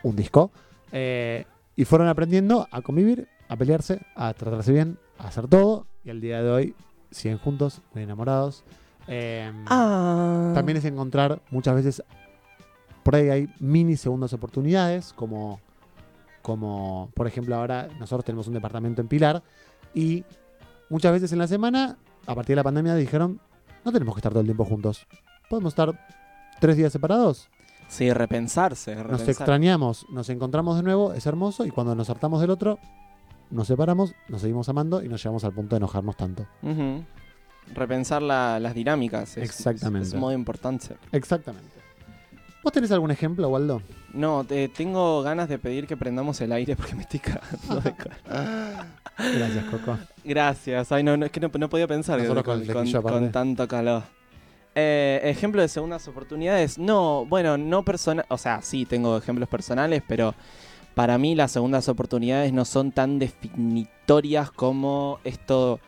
un disco. Eh, Y fueron aprendiendo a convivir, a pelearse, a tratarse bien, a hacer todo. Y al día de hoy siguen juntos, muy enamorados. Eh, Ah. También es encontrar muchas veces, por ahí hay mini segundas oportunidades, como, como por ejemplo ahora nosotros tenemos un departamento en Pilar y muchas veces en la semana, a partir de la pandemia, dijeron, no tenemos que estar todo el tiempo juntos, podemos estar tres días separados, Sí, repensarse. nos extrañamos, nos encontramos de nuevo, es hermoso y cuando nos hartamos del otro, nos separamos, nos seguimos amando y nos llevamos al punto de enojarnos tanto. Repensar la- las dinámicas. es- Exactamente. Es, muy importante. Exactamente. ¿Vos tenés algún ejemplo, Waldo? No, te- tengo ganas de pedir que prendamos el aire porque me estoy cagando de calor. [laughs] Gracias, Coco. Gracias. Ay, no, no, es que no, no podía pensar con, con con- con tanto calor. Eh, ejemplo de segundas oportunidades. No, bueno, no personal. O sea, sí, tengo ejemplos personales, pero para mí las segundas oportunidades no son tan definitorias como esto.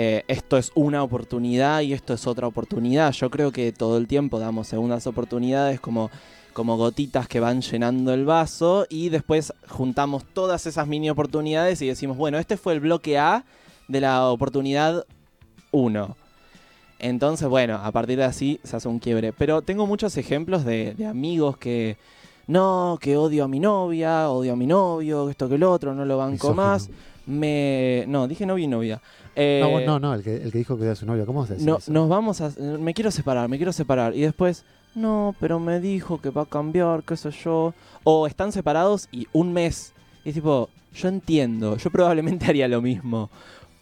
Eh, esto es una oportunidad y esto es otra oportunidad. Yo creo que todo el tiempo damos segundas oportunidades como, como gotitas que van llenando el vaso y después juntamos todas esas mini oportunidades y decimos, bueno, este fue el bloque A de la oportunidad 1. Entonces, bueno, a partir de así se hace un quiebre. Pero tengo muchos ejemplos de, de amigos que, no, que odio a mi novia, odio a mi novio, esto que lo otro, no lo banco más. Me... No, dije novio y novia. Eh, No, no, no, el que, el que dijo que era su novio. ¿Cómo se dice no, eso? nos vamos a... Me quiero separar, me quiero separar. Y después, no, pero me dijo que va a cambiar, qué sé yo. O están separados y un mes. Y es tipo, yo entiendo, yo probablemente [laughs] haría lo mismo.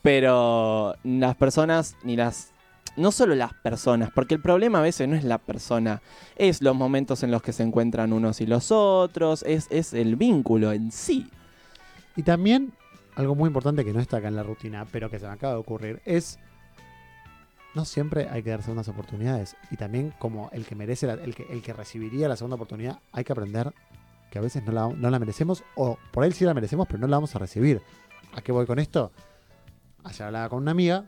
Pero las personas, ni las... No solo las personas, porque el problema a veces no es la persona, es los momentos en los que se encuentran unos y los otros, es, es el vínculo en sí. Y también, algo muy importante que no está acá en la rutina, pero que se me acaba de ocurrir, es. No siempre hay que dar segundas oportunidades. Y también, como el que merece, el, que, el que recibiría la segunda oportunidad, hay que aprender que a veces no la, no la merecemos, o por ahí sí la merecemos, pero no la vamos a recibir. ¿A qué voy con esto? Ayer hablaba con una amiga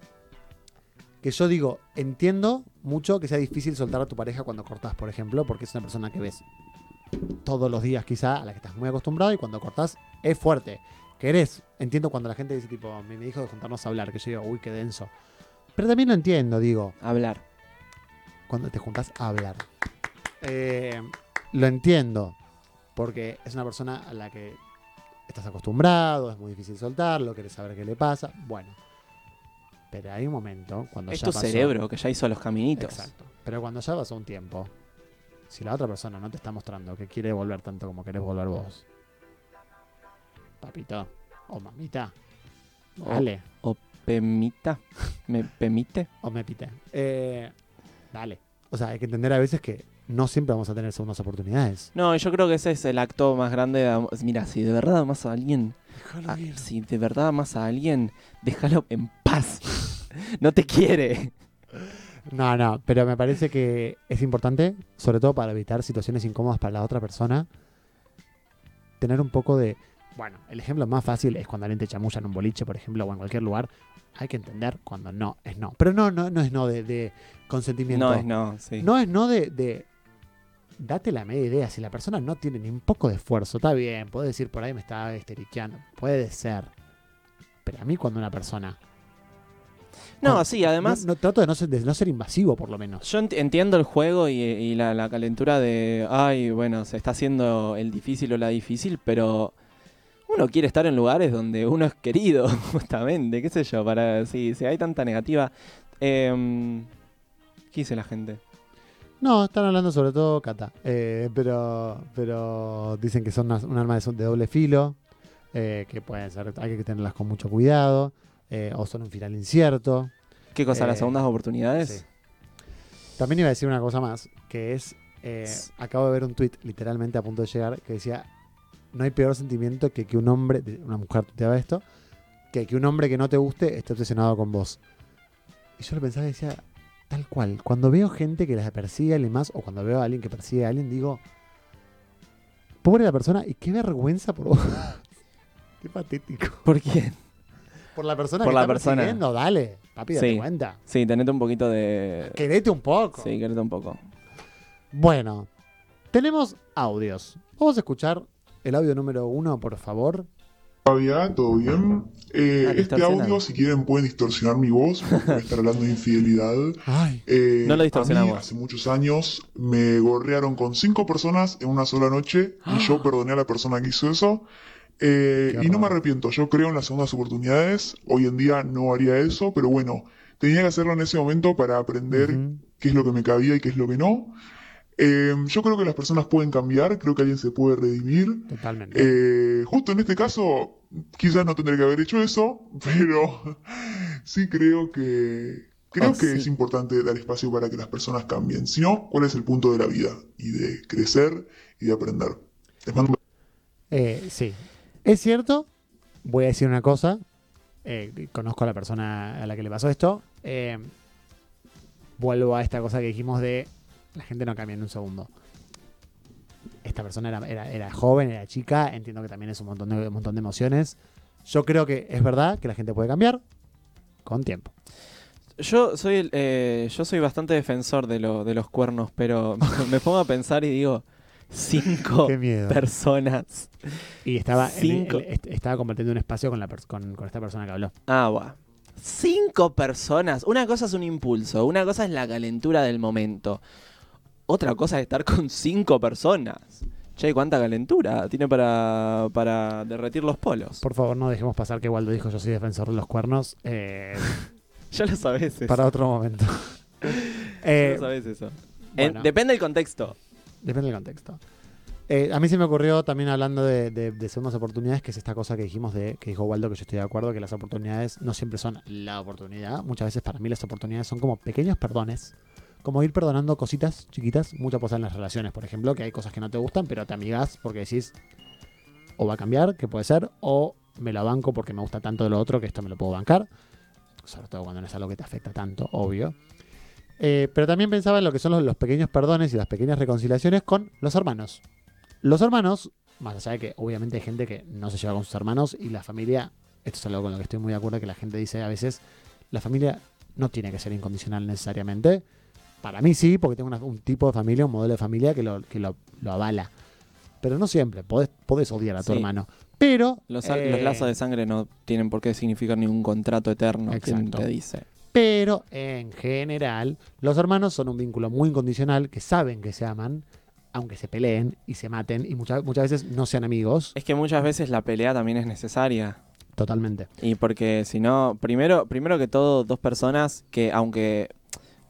que yo digo, entiendo mucho que sea difícil soltar a tu pareja cuando cortás, por ejemplo, porque es una persona que ves todos los días quizá, a la que estás muy acostumbrado y cuando cortás es fuerte. Querés, entiendo cuando la gente dice tipo, me, dijo de juntarnos a hablar, que yo digo, uy, qué denso. Pero también lo entiendo, digo, Hablar. cuando te juntas a hablar. Eh, lo entiendo, porque es una persona a la que estás acostumbrado, es muy difícil soltarlo, querés saber qué le pasa, bueno. Pero hay un momento cuando Es ya tu pasó- cerebro que ya hizo los caminitos. Exacto. Pero cuando ya pasó un tiempo, si la otra persona no te está mostrando que quiere volver tanto como querés volver vos, papito o mamita, O- dale, Pemita. ¿Me permite? [laughs] o me pite, eh, dale. O sea, hay que entender a veces que no siempre vamos a tener segundas oportunidades. No, yo creo que ese es el acto más grande de Mira, si de verdad amas a alguien, Déjalo ah, si de verdad amas a alguien, déjalo en paz. [laughs] no te quiere. No, no, pero me parece que es importante, sobre todo para evitar situaciones incómodas para la otra persona, tener un poco de... Bueno, el ejemplo más fácil es cuando alguien te chamulla en un boliche, por ejemplo, o en cualquier lugar. Hay que entender cuando no es no. Pero no, no, no es no de, de consentimiento. No es no, sí. No es no de, de- Date la media idea. Si la persona no tiene ni un poco de esfuerzo, está bien. Puede decir por ahí me está esteriqueando. Puede ser. Pero a mí cuando una persona... No, sí, además, No, no- trato de no, ser, de no ser invasivo, por lo menos. yo ent- entiendo el juego y, y la, la calentura de, ay, bueno, se está haciendo el difícil o la difícil, pero uno quiere estar en lugares donde uno es querido, [laughs] justamente, qué sé yo, para, si, si hay tanta negativa. Em, ¿Qué dice la gente? No, están hablando sobre todo Cata. Eh, pero, pero dicen que son un arma de, de doble filo. eh, que pueden ser, hay que tenerlas con mucho cuidado. eh, o son un final incierto. ¿Qué cosa? ¿Las Eh, segundas oportunidades? sí. También iba a decir una cosa más, que es, acabo de ver un tweet literalmente a punto de llegar, que decía, no hay peor sentimiento que que un hombre, una mujer tuiteaba esto, que que un hombre que no te guste esté obsesionado con vos. Y yo lo pensaba y decía, tal cual, cuando veo gente que las persigue a alguien más, o cuando veo a alguien que persigue a alguien, digo, pobre la persona, y qué vergüenza por vos. [laughs] qué patético. ¿Por quién? Por la persona Por que la está persona. persiguiendo, dale, papi, date Sí. cuenta. Sí, tenete un poquito de... Querete un poco. Sí, querete un poco. Bueno, tenemos audios. Vamos a escuchar el audio número uno, por favor. Fabia, ¿todo bien? Eh, Ah, este audio, si quieren, pueden distorsionar mi voz, porque voy a estar hablando de infidelidad. Ay, Eh, No lo a distorsionamos. mí, hace muchos años me gorrearon con cinco personas en una sola noche y yo [gasps] perdoné a la persona que hizo eso. Eh, y no me arrepiento, yo creo en las segundas oportunidades. Hoy en día no haría eso, pero bueno, tenía que hacerlo en ese momento para aprender qué es lo que me cabía y qué es lo que no. Eh, yo creo que las personas pueden cambiar, creo que alguien se puede redimir. totalmente. Eh, justo en este caso, quizás no tendría que haber hecho eso, [laughs] pero sí creo que creo Oh, que sí. es importante dar espacio para que las personas cambien. Si no, ¿cuál es el punto de la vida? Y de crecer y de aprender. Les mando un Eh, sí. Es cierto, voy a decir una cosa. eh, conozco a la persona a la que le pasó esto. eh, vuelvo a esta cosa que dijimos de la gente no cambia en un segundo. Esta persona era, era- era joven, era chica, entiendo que también es un montón, de, un montón de emociones. Yo creo que es verdad que la gente puede cambiar con tiempo. Yo soy, el- eh, yo soy bastante defensor de, lo, de los cuernos, pero [laughs] me pongo a pensar y digo, cinco personas. Y estaba, Cinco. estaba compartiendo un espacio con, la con, con esta persona que habló. Ah, buah. Cinco personas. Una cosa es un impulso, una cosa es la calentura del momento. Otra cosa es estar con cinco personas. Che, cuánta calentura tiene para, para derretir los polos. Por favor, no dejemos pasar que Waldo dijo yo soy defensor de los cuernos. eh, [laughs] Ya lo sabes eso. para otro momento. [laughs] Ya Eh, lo sabes eso. Depende del contexto. Depende del contexto. Eh, a mí se me ocurrió también hablando de, de- de segundas oportunidades, que es esta cosa que dijimos de que dijo Waldo, que yo estoy de acuerdo, que las oportunidades no siempre son la oportunidad. Muchas veces para mí las oportunidades son como pequeños perdones. Como ir perdonando cositas chiquitas, muchas cosas en las relaciones, por ejemplo, que hay cosas que no te gustan, pero te amigas porque decís, o va a cambiar, que puede ser, o me lo banco porque me gusta tanto de lo otro que esto me lo puedo bancar. Sobre todo cuando no es algo que te afecta tanto, obvio. Eh, pero también pensaba en lo que son los pequeños perdones y las pequeñas reconciliaciones con los hermanos. Los hermanos, más allá de que obviamente hay gente que no se lleva con sus hermanos y la familia, esto es algo con lo que estoy muy de acuerdo, que la gente dice a veces, la familia no tiene que ser incondicional necesariamente. Para mí sí, porque tengo una- un tipo de familia, un modelo de familia que lo, que lo, lo avala. Pero no siempre, podés, podés odiar a tu Sí. hermano. Pero... Los, eh, los lazos de sangre no tienen por qué significar ningún contrato eterno. ¿Quién Exacto. te dice? Pero en general, los hermanos son un vínculo muy incondicional que saben que se aman, aunque se peleen y se maten y muchas, muchas veces no sean amigos. Es que muchas veces la pelea también es necesaria. Totalmente. Y porque si no, primero, primero que todo, dos personas que aunque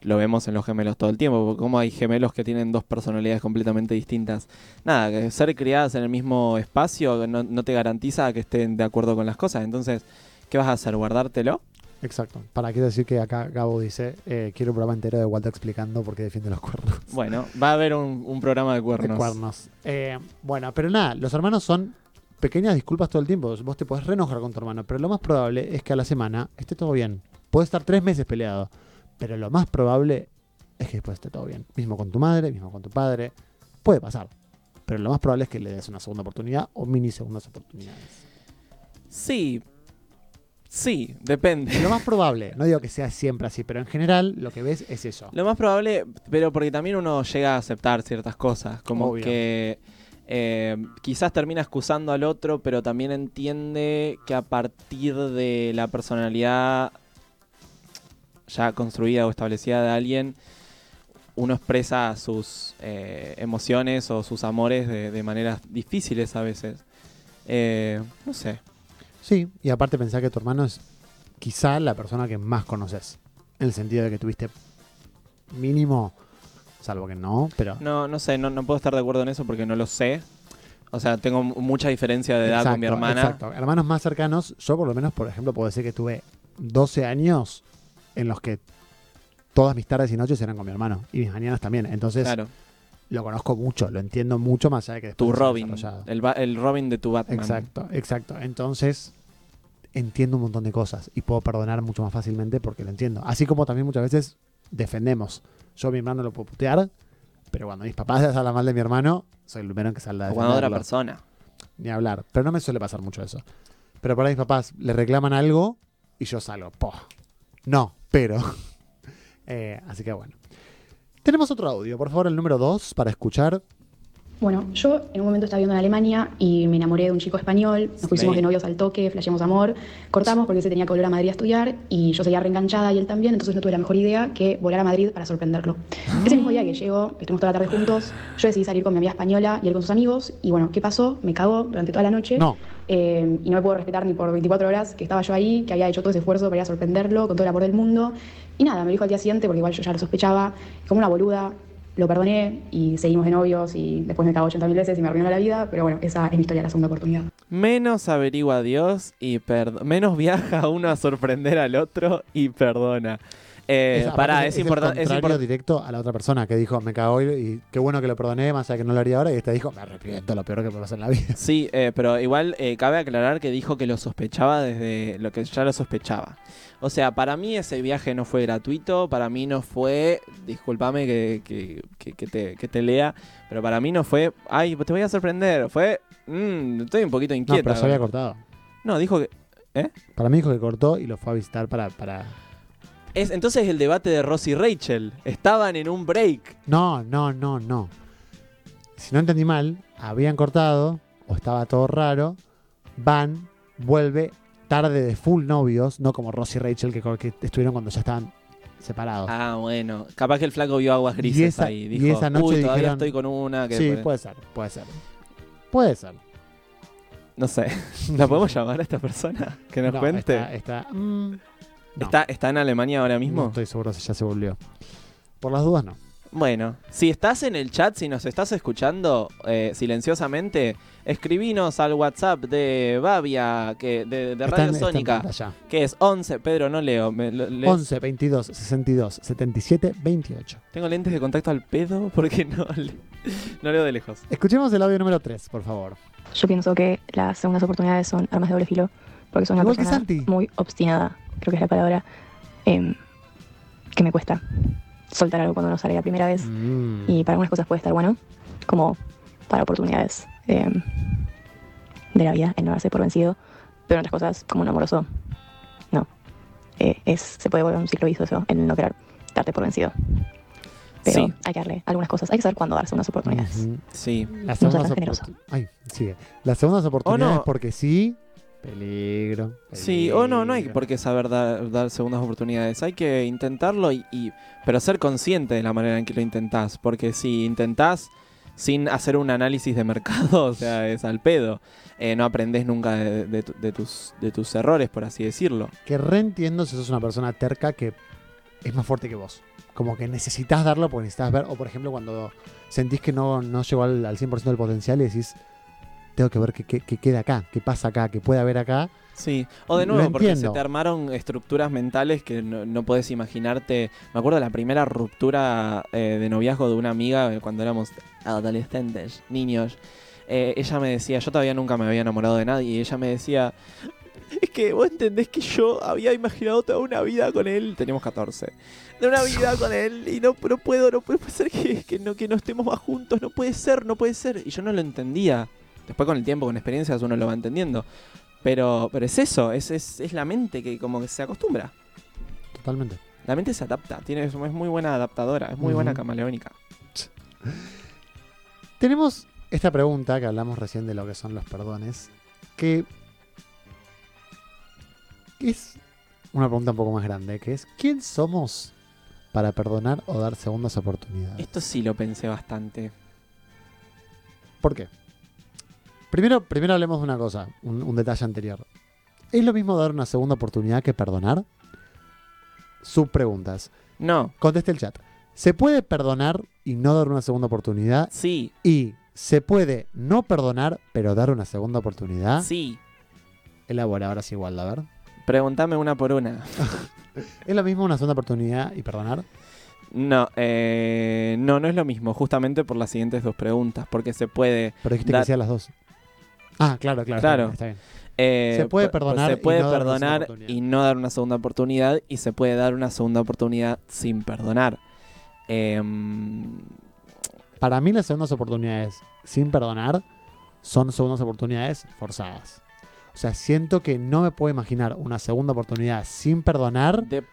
lo vemos en los gemelos todo el tiempo, porque como hay gemelos que tienen dos personalidades completamente distintas. Nada, que ser criadas en el mismo espacio no, no te garantiza que estén de acuerdo con las cosas. Entonces, ¿qué vas a hacer? ¿Guardártelo? Exacto. Para quiero decir que acá Gabo dice, eh, quiero un programa entero de Walter explicando por qué defiende los cuernos. Bueno, va a haber un, un programa de cuernos. De cuernos. Eh, bueno, pero nada, los hermanos son pequeñas disculpas todo el tiempo. Vos te podés reenojar con tu hermano, pero lo más probable es que a la semana esté todo bien. Puedes estar tres meses peleado, pero lo más probable es que después esté todo bien. Mismo con tu madre, mismo con tu padre. Puede pasar. Pero lo más probable es que le des una segunda oportunidad o mini segundas oportunidades. Sí. Sí, depende. Lo más [laughs] probable, no digo que sea siempre así, pero en general lo que ves es eso. Lo más probable, pero porque también uno llega a aceptar ciertas cosas, como Obvio. que eh, quizás termina excusando al otro, pero también entiende que a partir de la personalidad ya construida o establecida de alguien, uno expresa sus eh, emociones o sus amores de, de maneras difíciles a veces. Eh, no sé. Sí, y aparte pensar que tu hermano es quizá la persona que más conoces. En el sentido de que tuviste mínimo, salvo que no, pero... No, no sé, no, no puedo estar de acuerdo en eso porque no lo sé. O sea, tengo mu- mucha diferencia de edad con mi hermana. Exacto. Hermanos más cercanos, yo por lo menos, por ejemplo, puedo decir que tuve 12 años en los que todas mis tardes y noches eran con mi hermano. Y mis mañanas también. Entonces, Claro, lo conozco mucho, lo entiendo mucho más allá de que después tu Robin, el, el Robin de tu Batman. Exacto, exacto. Entonces, entiendo un montón de cosas y puedo perdonar mucho más fácilmente porque lo entiendo. Así como también muchas veces defendemos. Yo a mi hermano lo puedo putear, pero cuando mis papás hablan mal de mi hermano, soy el primero en que sale a O cuando otra persona. Ni hablar. Pero no me suele pasar mucho eso. Pero por ahí mis papás le reclaman algo y yo salgo. Po. No, pero. [laughs] Eh, así que bueno. Tenemos otro audio. Por favor, el número 2 para escuchar. Bueno, yo en un momento estaba viviendo en Alemania y me enamoré de un chico español. Nos pusimos de novios al toque, flasheamos amor. Cortamos porque se tenía que volver a Madrid a estudiar y yo seguía reenganchada y él también, entonces no tuve la mejor idea que volar a Madrid para sorprenderlo. Ese mismo día que llegó, estuvimos toda la tarde juntos, yo decidí salir con mi amiga española y él con sus amigos. Y bueno, ¿qué pasó? Me cagó durante toda la noche. No. Eh, y no me puedo respetar ni por 24 horas que estaba yo ahí, que había hecho todo ese esfuerzo para ir a sorprenderlo con todo el amor del mundo. Y nada, me dijo al día siguiente, porque igual yo ya lo sospechaba, como una boluda, lo perdoné y seguimos de novios y después me cagó 80 mil veces y me arruinó la vida, pero bueno, esa es mi historia, la segunda oportunidad. Menos averigua a Dios y perdo- menos viaja uno a sorprender al otro y perdona. Eh, Es- pará, aparte es, el importante. Es contrario impor- directo a la otra persona que dijo, me cagó y, qué bueno que lo perdoné, más allá que no lo haría ahora. Y este dijo, me arrepiento, lo peor que puede pasar en la vida. Sí, eh, pero igual eh, cabe aclarar que dijo que lo sospechaba desde lo que ya lo sospechaba. O sea, para mí ese viaje no fue gratuito, para mí no fue, discúlpame que, que, que- que te, que te lea, pero para mí no fue, ay, te voy a sorprender, fue, mm, estoy un poquito No, inquieta. pero se había cortado. No, dijo que... Para mí dijo que cortó y lo fue a visitar para... para... Es, entonces el debate de Ross y Rachel, estaban en un break. No, no, no, no. Si no entendí mal, habían cortado o estaba todo raro. Van, vuelve, tarde de full novios, no como Ross y Rachel que, que estuvieron cuando ya estaban separados. Ah, bueno, capaz que el flaco vio aguas Y grises esa- ahí. y Dijo, esa noche uy, todavía dijeron- estoy con una que... sí, puede-". puede ser, puede ser. Puede ser. No sé, [laughs] ¿la podemos llamar a esta persona? Que nos No, cuente. Está, está, mm, no. ¿Está, ¿Está en Alemania ahora mismo? No estoy seguro si ya se volvió. Por las dudas, no. Bueno, si estás en el chat, si nos estás escuchando eh, silenciosamente, escribinos al WhatsApp de Babia, que, de, Radio en- Sónica, que es 11. Pedro, no leo. me- lo- lees. 11, 22, 62, 77, 28. Tengo lentes de contacto al pedo [laughs] porque no, le- no leo de lejos. Escuchemos el audio número 3, por favor. Yo pienso que las segundas oportunidades son armas de doble filo, porque soy una Igual persona muy obstinada, creo que es la palabra, em, que me cuesta soltar algo cuando no sale la primera vez. Mm. Y para algunas cosas puede estar bueno, como para oportunidades em, de la vida, el no darse por vencido, pero en otras cosas, como un amoroso, no. Eh, es, se puede volver un ciclo vicioso el no querer darte por vencido. Pero Sí. hay que darle algunas cosas, hay que saber cuándo darse unas oportunidades. Ujú. Sí. Las No segundas seas tan generoso. oportu- Ay, sigue. Las segundas oportunidades no. porque sí. Peligro. Sí, o no, no hay por qué saber dar, dar segundas oportunidades. Hay que intentarlo, y, y- pero ser consciente de la manera en que lo intentás. Porque si intentás sin hacer un análisis de mercado, [laughs] o sea, es al pedo. Eh, no aprendés nunca de, de tu- de tus, de tus errores, por así decirlo. Que reentiendo si sos una persona terca que es más fuerte que vos. Como que necesitas darlo porque necesitas ver. O por ejemplo, cuando sentís que no, no llegó al, al 100% del potencial y decís, tengo que ver qué, qué, qué queda acá, qué pasa acá, qué puede haber acá. Sí, o de nuevo, porque se te armaron estructuras mentales que no, no puedes imaginarte. Me acuerdo de la primera ruptura eh, de noviazgo de una amiga eh, cuando éramos adolescentes, niños. Eh, ella me decía, yo todavía nunca me había enamorado de nadie, y ella me decía, es que vos entendés que yo había imaginado toda una vida con él, teníamos 14, de una vida con él, y no, no puedo, no puede ser que, que no, que no estemos más juntos, no puede ser, no puede ser. Y yo no lo entendía. Después con el tiempo, con experiencias, uno lo va entendiendo. Pero, pero es eso, es, es, es la mente que como que se acostumbra. Totalmente. La mente se adapta, tiene, es muy buena adaptadora, es muy buena camaleónica. Tenemos esta pregunta que hablamos recién de lo que son los perdones, que es una pregunta un poco más grande, que es ¿quién somos para perdonar o dar segundas oportunidades? Esto sí lo pensé bastante. ¿Por qué? Primero, primero hablemos de una cosa, un, un detalle anterior. ¿Es lo mismo dar una segunda oportunidad que perdonar? Subpreguntas. No, Conteste el chat. ¿Se puede perdonar y no dar una segunda oportunidad? sí, Y ¿se puede no perdonar pero dar una segunda oportunidad? sí. Elabora ahora sí igual, a ver. Pregúntame una por una. [laughs] ¿Es lo mismo una segunda oportunidad y perdonar? No, eh, no, no es lo mismo, justamente por las siguientes dos preguntas, porque se puede... Pero dijiste Dar- que sean las dos. Ah, claro, claro. Claro. Está bien. está bien. eh, Se puede pu- perdonar se y puede no dar una segunda perdonar oportunidad. y no dar una segunda oportunidad, y se puede dar una segunda oportunidad sin perdonar. Em, Para mí las segundas oportunidades sin perdonar son segundas oportunidades forzadas. O sea, siento que no me puedo imaginar una segunda oportunidad sin perdonar de-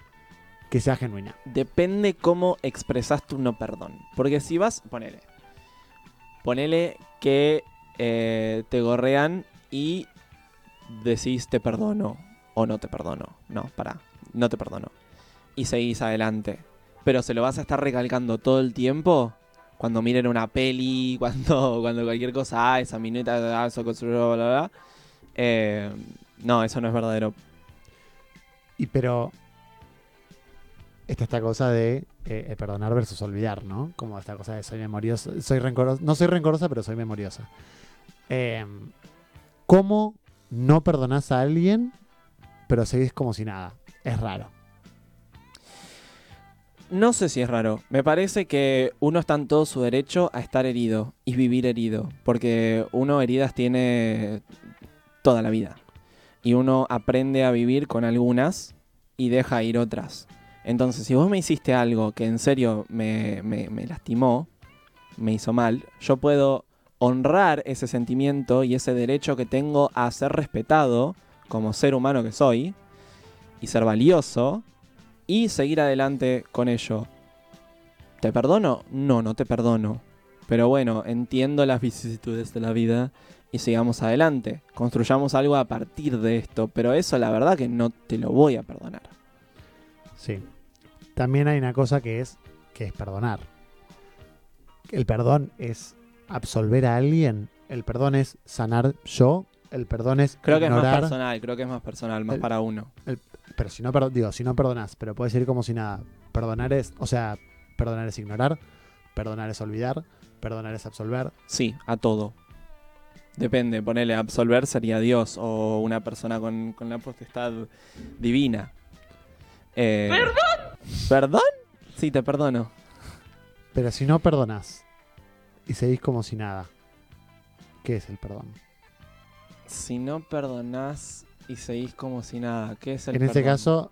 que sea genuina. depende cómo expresas tu no perdón. Porque si vas, ponele. ponele que eh, te gorrean y decís te perdono o no te perdono. No, pará, no te perdono. Y seguís adelante. Pero se lo vas a estar recalcando todo el tiempo cuando miren una peli, [laughs] cuando, cuando cualquier cosa, ah, esa minuta, ah, eso, cosa, bla, bla, bla. Eh, no, eso no es verdadero. Y pero. Está esta cosa de eh, perdonar versus olvidar, ¿no? Como esta cosa de soy memoriosa. Soy rencorosa. No soy rencorosa, pero soy memoriosa. Eh, ¿Cómo no perdonás a alguien, pero seguís como si nada? Es raro. No sé si es raro. Me parece que uno está en todo su derecho a estar herido y vivir herido. Porque uno heridas tiene toda la vida. Y uno aprende a vivir con algunas y deja ir otras. Entonces, si vos me hiciste algo que en serio me- me lastimó, me hizo mal, yo puedo honrar ese sentimiento y ese derecho que tengo a ser respetado como ser humano que soy y ser valioso y seguir adelante con ello. ¿Te perdono? No, no te perdono. Pero bueno, entiendo las vicisitudes de la vida y sigamos adelante. Construyamos algo a partir de esto, pero eso la verdad que no te lo voy a perdonar. Sí. También hay una cosa que es que es perdonar. El perdón es absolver a alguien. El perdón es sanar yo. El perdón es Creo que es más personal, creo que es más personal, más El- para uno. Pero si no, digo, si no perdonas, pero puedes ir como si nada. Perdonar es, o sea, perdonar es ignorar, perdonar es olvidar, perdonar es absolver. Sí, a todo. Depende, ponele, absolver sería Dios o una persona con, con la potestad divina. Eh, ¿Perdón? ¿Perdón? Sí, te perdono. Pero si no perdonas y seguís como si nada, ¿qué es el perdón? Si no perdonás y seguís como si nada, ¿qué es el en este perdón? caso,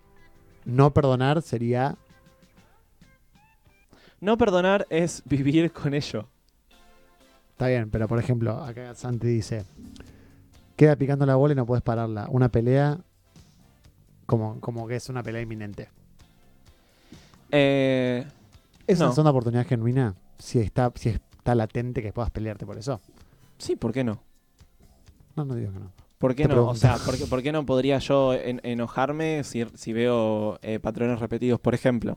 no perdonar sería No perdonar es vivir con ello. Está bien, pero por ejemplo, acá Santi dice, queda picando la bola y no puedes pararla. Una pelea como, como que es una pelea inminente. Eh, ¿Es no. una segunda oportunidad genuina? Si está, si está latente que puedas pelearte por eso. Sí, ¿por qué no? No, no digo que no. ¿Por qué Te no? pregunto. O sea, ¿por qué, por qué no podría yo en- enojarme si, si veo eh, patrones repetidos, por ejemplo?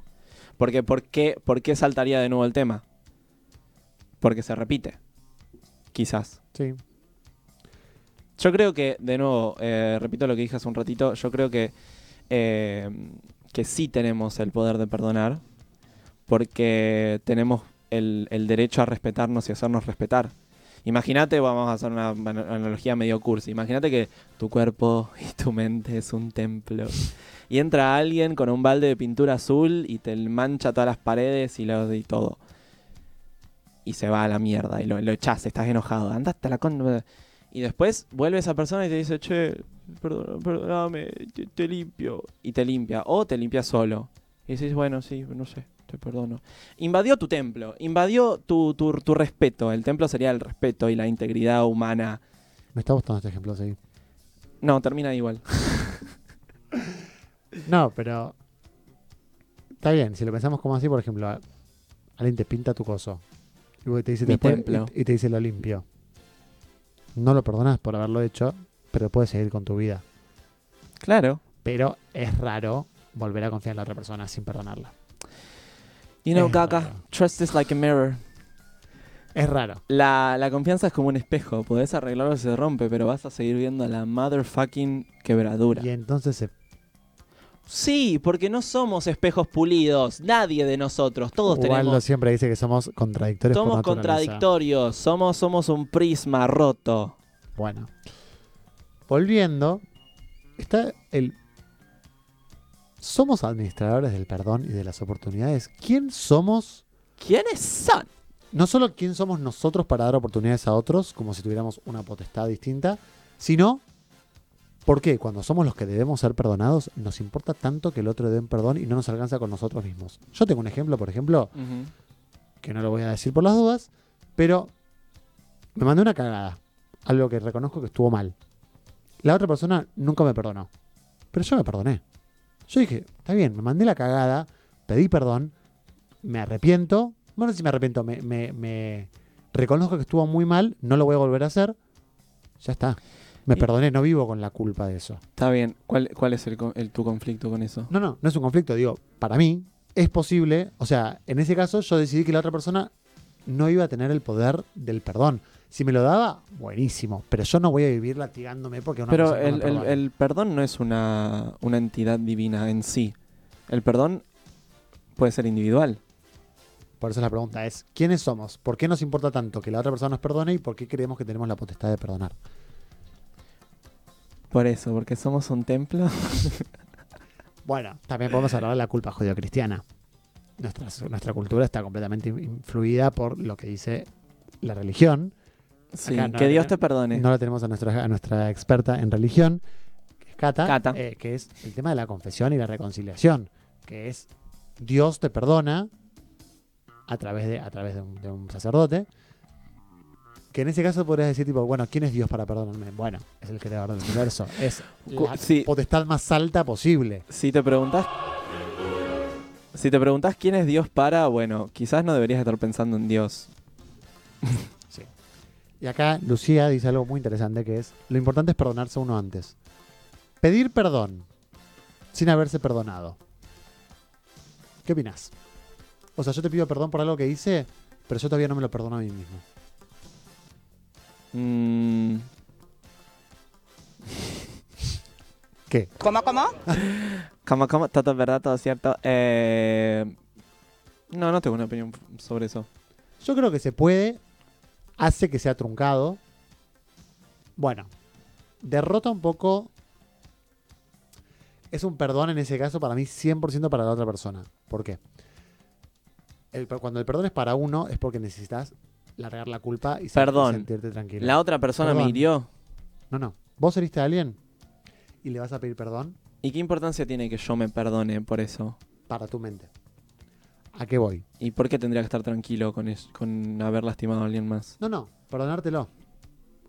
Porque ¿por qué, ¿por qué saltaría de nuevo el tema? Porque se repite. Quizás. Sí. Yo creo que, de nuevo, eh, repito lo que dije hace un ratito, yo creo que, eh, que sí tenemos el poder de perdonar, porque tenemos el, derecho a respetarnos y hacernos respetar. Imagínate, vamos a hacer una ana- analogía medio cursi, imagínate que tu cuerpo [laughs] y tu mente es un templo. Y entra alguien con un balde de pintura azul y te mancha todas las paredes y, lo, y todo. Y se va a la mierda y lo, lo echás, estás enojado. Andaste a la con... Y después vuelve esa persona y te dice, che, perdóname, te, te limpio. Y te limpia. O te limpia solo. Y dices, bueno, sí, no sé, te perdono. Invadió tu templo, invadió tu, tu, tu respeto. El templo sería el respeto y la integridad humana. Me está gustando este ejemplo, sí. No, termina igual. [laughs] No, pero está bien. Si lo pensamos como así, por ejemplo, alguien te pinta tu coso y te dice, Mi después- templo. y, y te dice lo limpio. No lo perdonas por haberlo hecho, pero puedes seguir con tu vida. Claro. Pero es raro volver a confiar en la otra persona sin perdonarla. You know, Es Gaga, raro. trust is like a mirror. Es raro. La, la confianza es como un espejo. Podés arreglarlo si se rompe, pero vas a seguir viendo la motherfucking quebradura. Y entonces se Sí, porque no somos espejos pulidos. Nadie de nosotros. Todos Waldo tenemos. siempre dice que somos contradictorios Somos contradictorios. Somos, somos un prisma roto. Bueno. Volviendo, está el... ¿Somos administradores del perdón y de las oportunidades? ¿Quién somos? ¿Quiénes son? No solo quién somos nosotros para dar oportunidades a otros, como si tuviéramos una potestad distinta, sino por qué cuando somos los que debemos ser perdonados, nos importa tanto que el otro dé un perdón y no nos alcanza con nosotros mismos. Yo tengo un ejemplo, por ejemplo, que no lo voy a decir por las dudas, pero me mandé una cagada. Algo que reconozco que estuvo mal. La otra persona nunca me perdonó. Pero yo me perdoné. Yo dije, está bien, me mandé la cagada, pedí perdón, me arrepiento. Bueno, no sé si me arrepiento, me, me, me, reconozco que estuvo muy mal, no lo voy a volver a hacer, ya está. Me perdoné, no vivo con la culpa de eso. Está bien. ¿Cuál, cuál es el, el- tu conflicto con eso? No, no, no es un conflicto. Digo, para mí es posible, o sea, en ese caso yo decidí que la otra persona no iba a tener el poder del perdón. Si me lo daba, buenísimo, pero yo no voy a vivir latigándome porque una Pero el, el- el perdón no es una, una entidad divina en sí. El perdón puede ser individual. Por eso la pregunta es, ¿quiénes somos? ¿Por qué nos importa tanto que la otra persona nos perdone y por qué creemos que tenemos la potestad de perdonar? Por eso, porque somos un templo. [laughs] Bueno, también podemos hablar de la culpa judio-cristiana. Nuestra, nuestra cultura está completamente influida por lo que dice la religión. Sí, Acá no que la Dios tenemos- te perdone. No la tenemos a nuestra, a nuestra experta en religión, que es Cata, Cata. eh, que es el tema de la confesión y la reconciliación, que es Dios te perdona a través de, a través de un, de un sacerdote. Que en ese caso podrías decir, tipo, bueno, ¿quién es Dios para perdonarme? Bueno, es el creador del universo. [laughs] Es Cu- la sí. potestad más alta posible. Si te preguntas. Si te preguntas quién es Dios para, bueno, quizás no deberías estar pensando en Dios. [laughs] Y acá Lucía dice algo muy interesante que es, lo importante es perdonarse uno antes. Pedir perdón sin haberse perdonado. ¿Qué opinas? O sea, yo te pido perdón por algo que hice, pero yo todavía no me lo perdono a mí mismo. Mm, [laughs] ¿Qué? ¿Cómo, cómo? ¿Cómo, cómo? Todo es verdad, todo cierto. Eh, no, no tengo una opinión sobre eso. Yo creo que se puede, hace que sea truncado. Bueno, derrota un poco. Es un perdón en ese caso para mí 100% para la otra persona. ¿Por qué? El cuando el perdón es para uno es porque necesitas largar la culpa y Perdón. sentirte tranquilo. La otra persona me hirió. No, no. Vos heriste a alguien y le vas a pedir perdón ¿Y qué importancia tiene que yo me perdone por eso? para tu mente. ¿A qué voy? ¿Y por qué tendría que estar tranquilo con, es- con haber lastimado a alguien más? No, no, perdonártelo.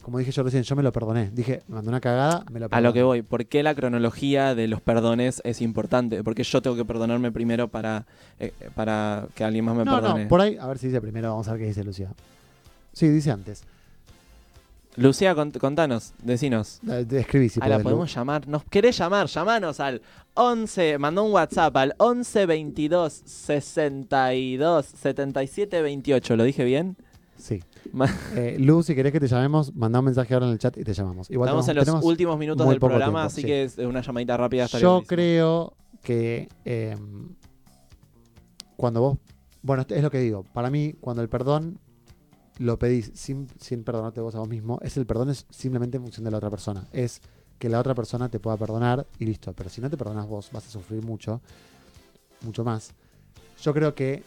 Como dije yo recién, yo me lo perdoné. Dije, me mandó una cagada, me lo A perdoné. lo que voy, ¿por qué la cronología de los perdones es importante? Porque yo tengo que perdonarme primero para, eh, para que alguien más me no, perdone. no, por ahí, a ver si dice primero, vamos a ver qué dice Lucía. Sí, dice antes. Lucía, cont- contanos, decinos. De- Escribí si Ah, la podemos llamar. ¿Nos querés llamar? Llamanos al 11, mandó un WhatsApp al 11 22 62 77 28. ¿Lo dije bien? Sí. Eh, Lu, si querés que te llamemos, manda un mensaje ahora en el chat y te llamamos. Igual Estamos en los últimos minutos del programa, tiempo, así sí. que es una llamadita rápida. Yo buenísimo. creo que eh, cuando vos. Bueno, es lo que digo. Para mí, cuando el perdón lo pedís sin, sin perdonarte vos a vos mismo, es el perdón es simplemente en función de la otra persona. Es que la otra persona te pueda perdonar y listo. Pero si no te perdonas vos, vas a sufrir mucho, mucho más. Yo creo que.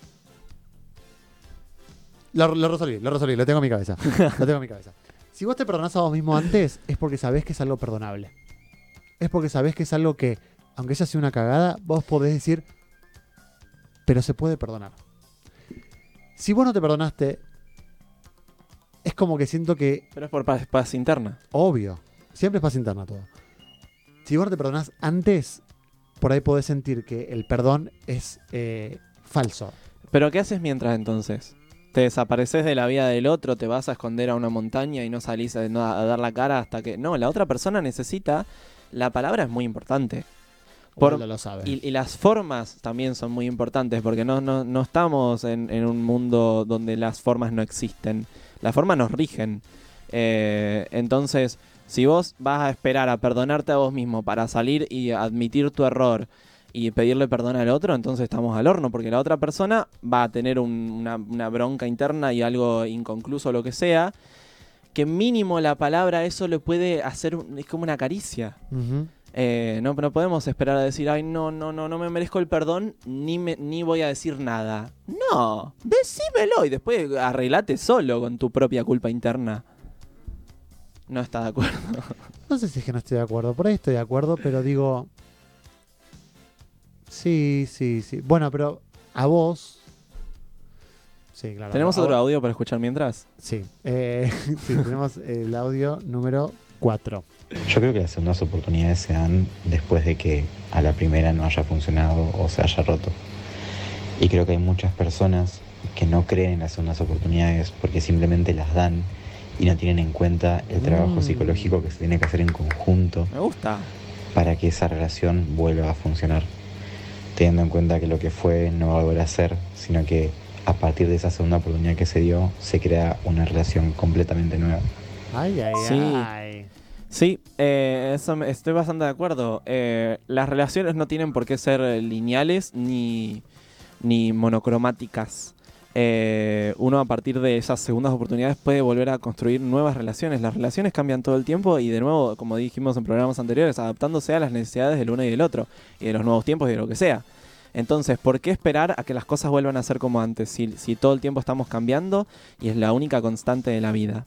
Lo, lo resolví, lo resolví, lo tengo en mi cabeza. [laughs] lo tengo en mi cabeza. Si vos te perdonás a vos mismo antes, es porque sabés que es algo perdonable. Es porque sabés que es algo que, aunque ella sea una cagada, vos podés decir, pero se puede perdonar. Si vos no te perdonaste, como que siento que, Pero es por paz, paz interna. obvio, siempre es paz interna todo. Si vos te perdonás antes, por ahí podés sentir que el perdón es eh, falso. ¿Pero qué haces mientras entonces? ¿Te desapareces de la vida del otro? ¿Te vas a esconder a una montaña y no salís a, dar la cara hasta que.? No, la otra persona necesita. La palabra es muy importante. Por- lo sabe. Y, y las formas también son muy importantes porque no, no, no estamos en, en un mundo donde las formas no existen. Las formas nos rigen. Eh, entonces, si vos vas a esperar a perdonarte a vos mismo para salir y admitir tu error y pedirle perdón al otro, entonces estamos al horno porque la otra persona va a tener un- una, bronca interna y algo inconcluso, lo que sea, que mínimo la palabra eso le puede hacer, es como una caricia. Eh, no, no podemos esperar a decir, ay, no, no, no, no me merezco el perdón, ni, me, ni voy a decir nada. No, decímelo y después arreglate solo con tu propia culpa interna. No está de acuerdo. [laughs] No sé si es que no estoy de acuerdo. Por ahí estoy de acuerdo, pero digo. Sí, sí, sí. Bueno, pero a vos. Sí, claro. ¿Tenemos otro vos- audio para escuchar mientras? Sí. eh, [laughs] sí, tenemos el audio número 4. Yo creo que las segundas oportunidades se dan después de que a la primera no haya funcionado o se haya roto. Y creo que hay muchas personas que no creen en las segundas oportunidades porque simplemente las dan y no tienen en cuenta el trabajo Mm. psicológico que se tiene que hacer en conjunto Me gusta. para que esa relación vuelva a funcionar. Teniendo en cuenta que lo que fue no va a volver a ser, sino que a partir de esa segunda oportunidad que se dio, se crea una relación completamente nueva. Ay, ay, Sí. ay. Sí, eh, eso estoy bastante de acuerdo. Eh, las relaciones no tienen por qué ser eh, lineales ni, ni monocromáticas. Eh, uno a partir de esas segundas oportunidades puede volver a construir nuevas relaciones. Las relaciones cambian todo el tiempo y de nuevo, como dijimos en programas anteriores, adaptándose a las necesidades del uno y del otro, y de los nuevos tiempos y de lo que sea. Entonces, ¿por qué esperar a que las cosas vuelvan a ser como antes? Si, si todo el tiempo estamos cambiando y es la única constante de la vida.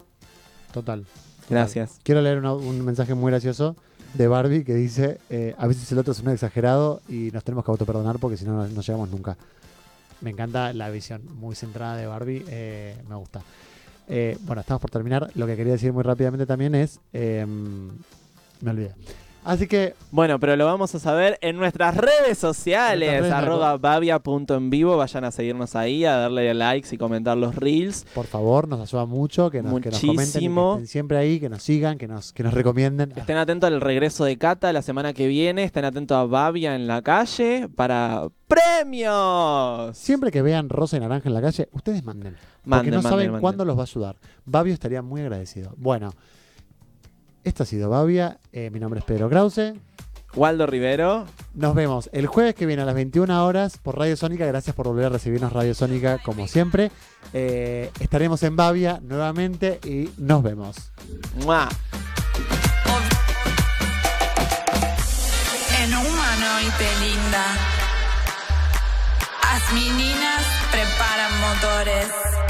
Total. Gracias. Quiero leer un mensaje muy gracioso de Barbie que dice, eh, a veces el otro es un exagerado y nos tenemos que autoperdonar porque si no, no llegamos nunca. Me encanta la visión muy centrada de Barbie, eh, me gusta. Eh, bueno, estamos por terminar. Lo que quería decir muy rápidamente también es, eh, me olvidé. Así que Bueno, pero lo vamos a saber en nuestras redes sociales, En nuestras redes, arroba babia.envivo, vayan a seguirnos ahí, a darle likes y comentar los reels. por favor, nos ayuda mucho que nos, que nos comenten, que estén siempre ahí, que nos sigan, que nos, que nos recomienden. Estén atentos al regreso de Cata la semana que viene, estén atentos a Babia en la calle para premios. Siempre que vean rosa y naranja en la calle, ustedes manden. Porque Manden, no manden, saben manden. cuándo los va a ayudar. Babio estaría muy agradecido. Bueno, esto ha sido Babia. Eh, mi nombre es Pedro Krause. Waldo Rivero. Nos vemos el jueves que viene a las 21 horas por Radio Sónica. Gracias por volver a recibirnos Radio Sónica como siempre. Eh, estaremos en Babia nuevamente y nos vemos. ¡Mua! En humano y te linda. Las meninas preparan motores.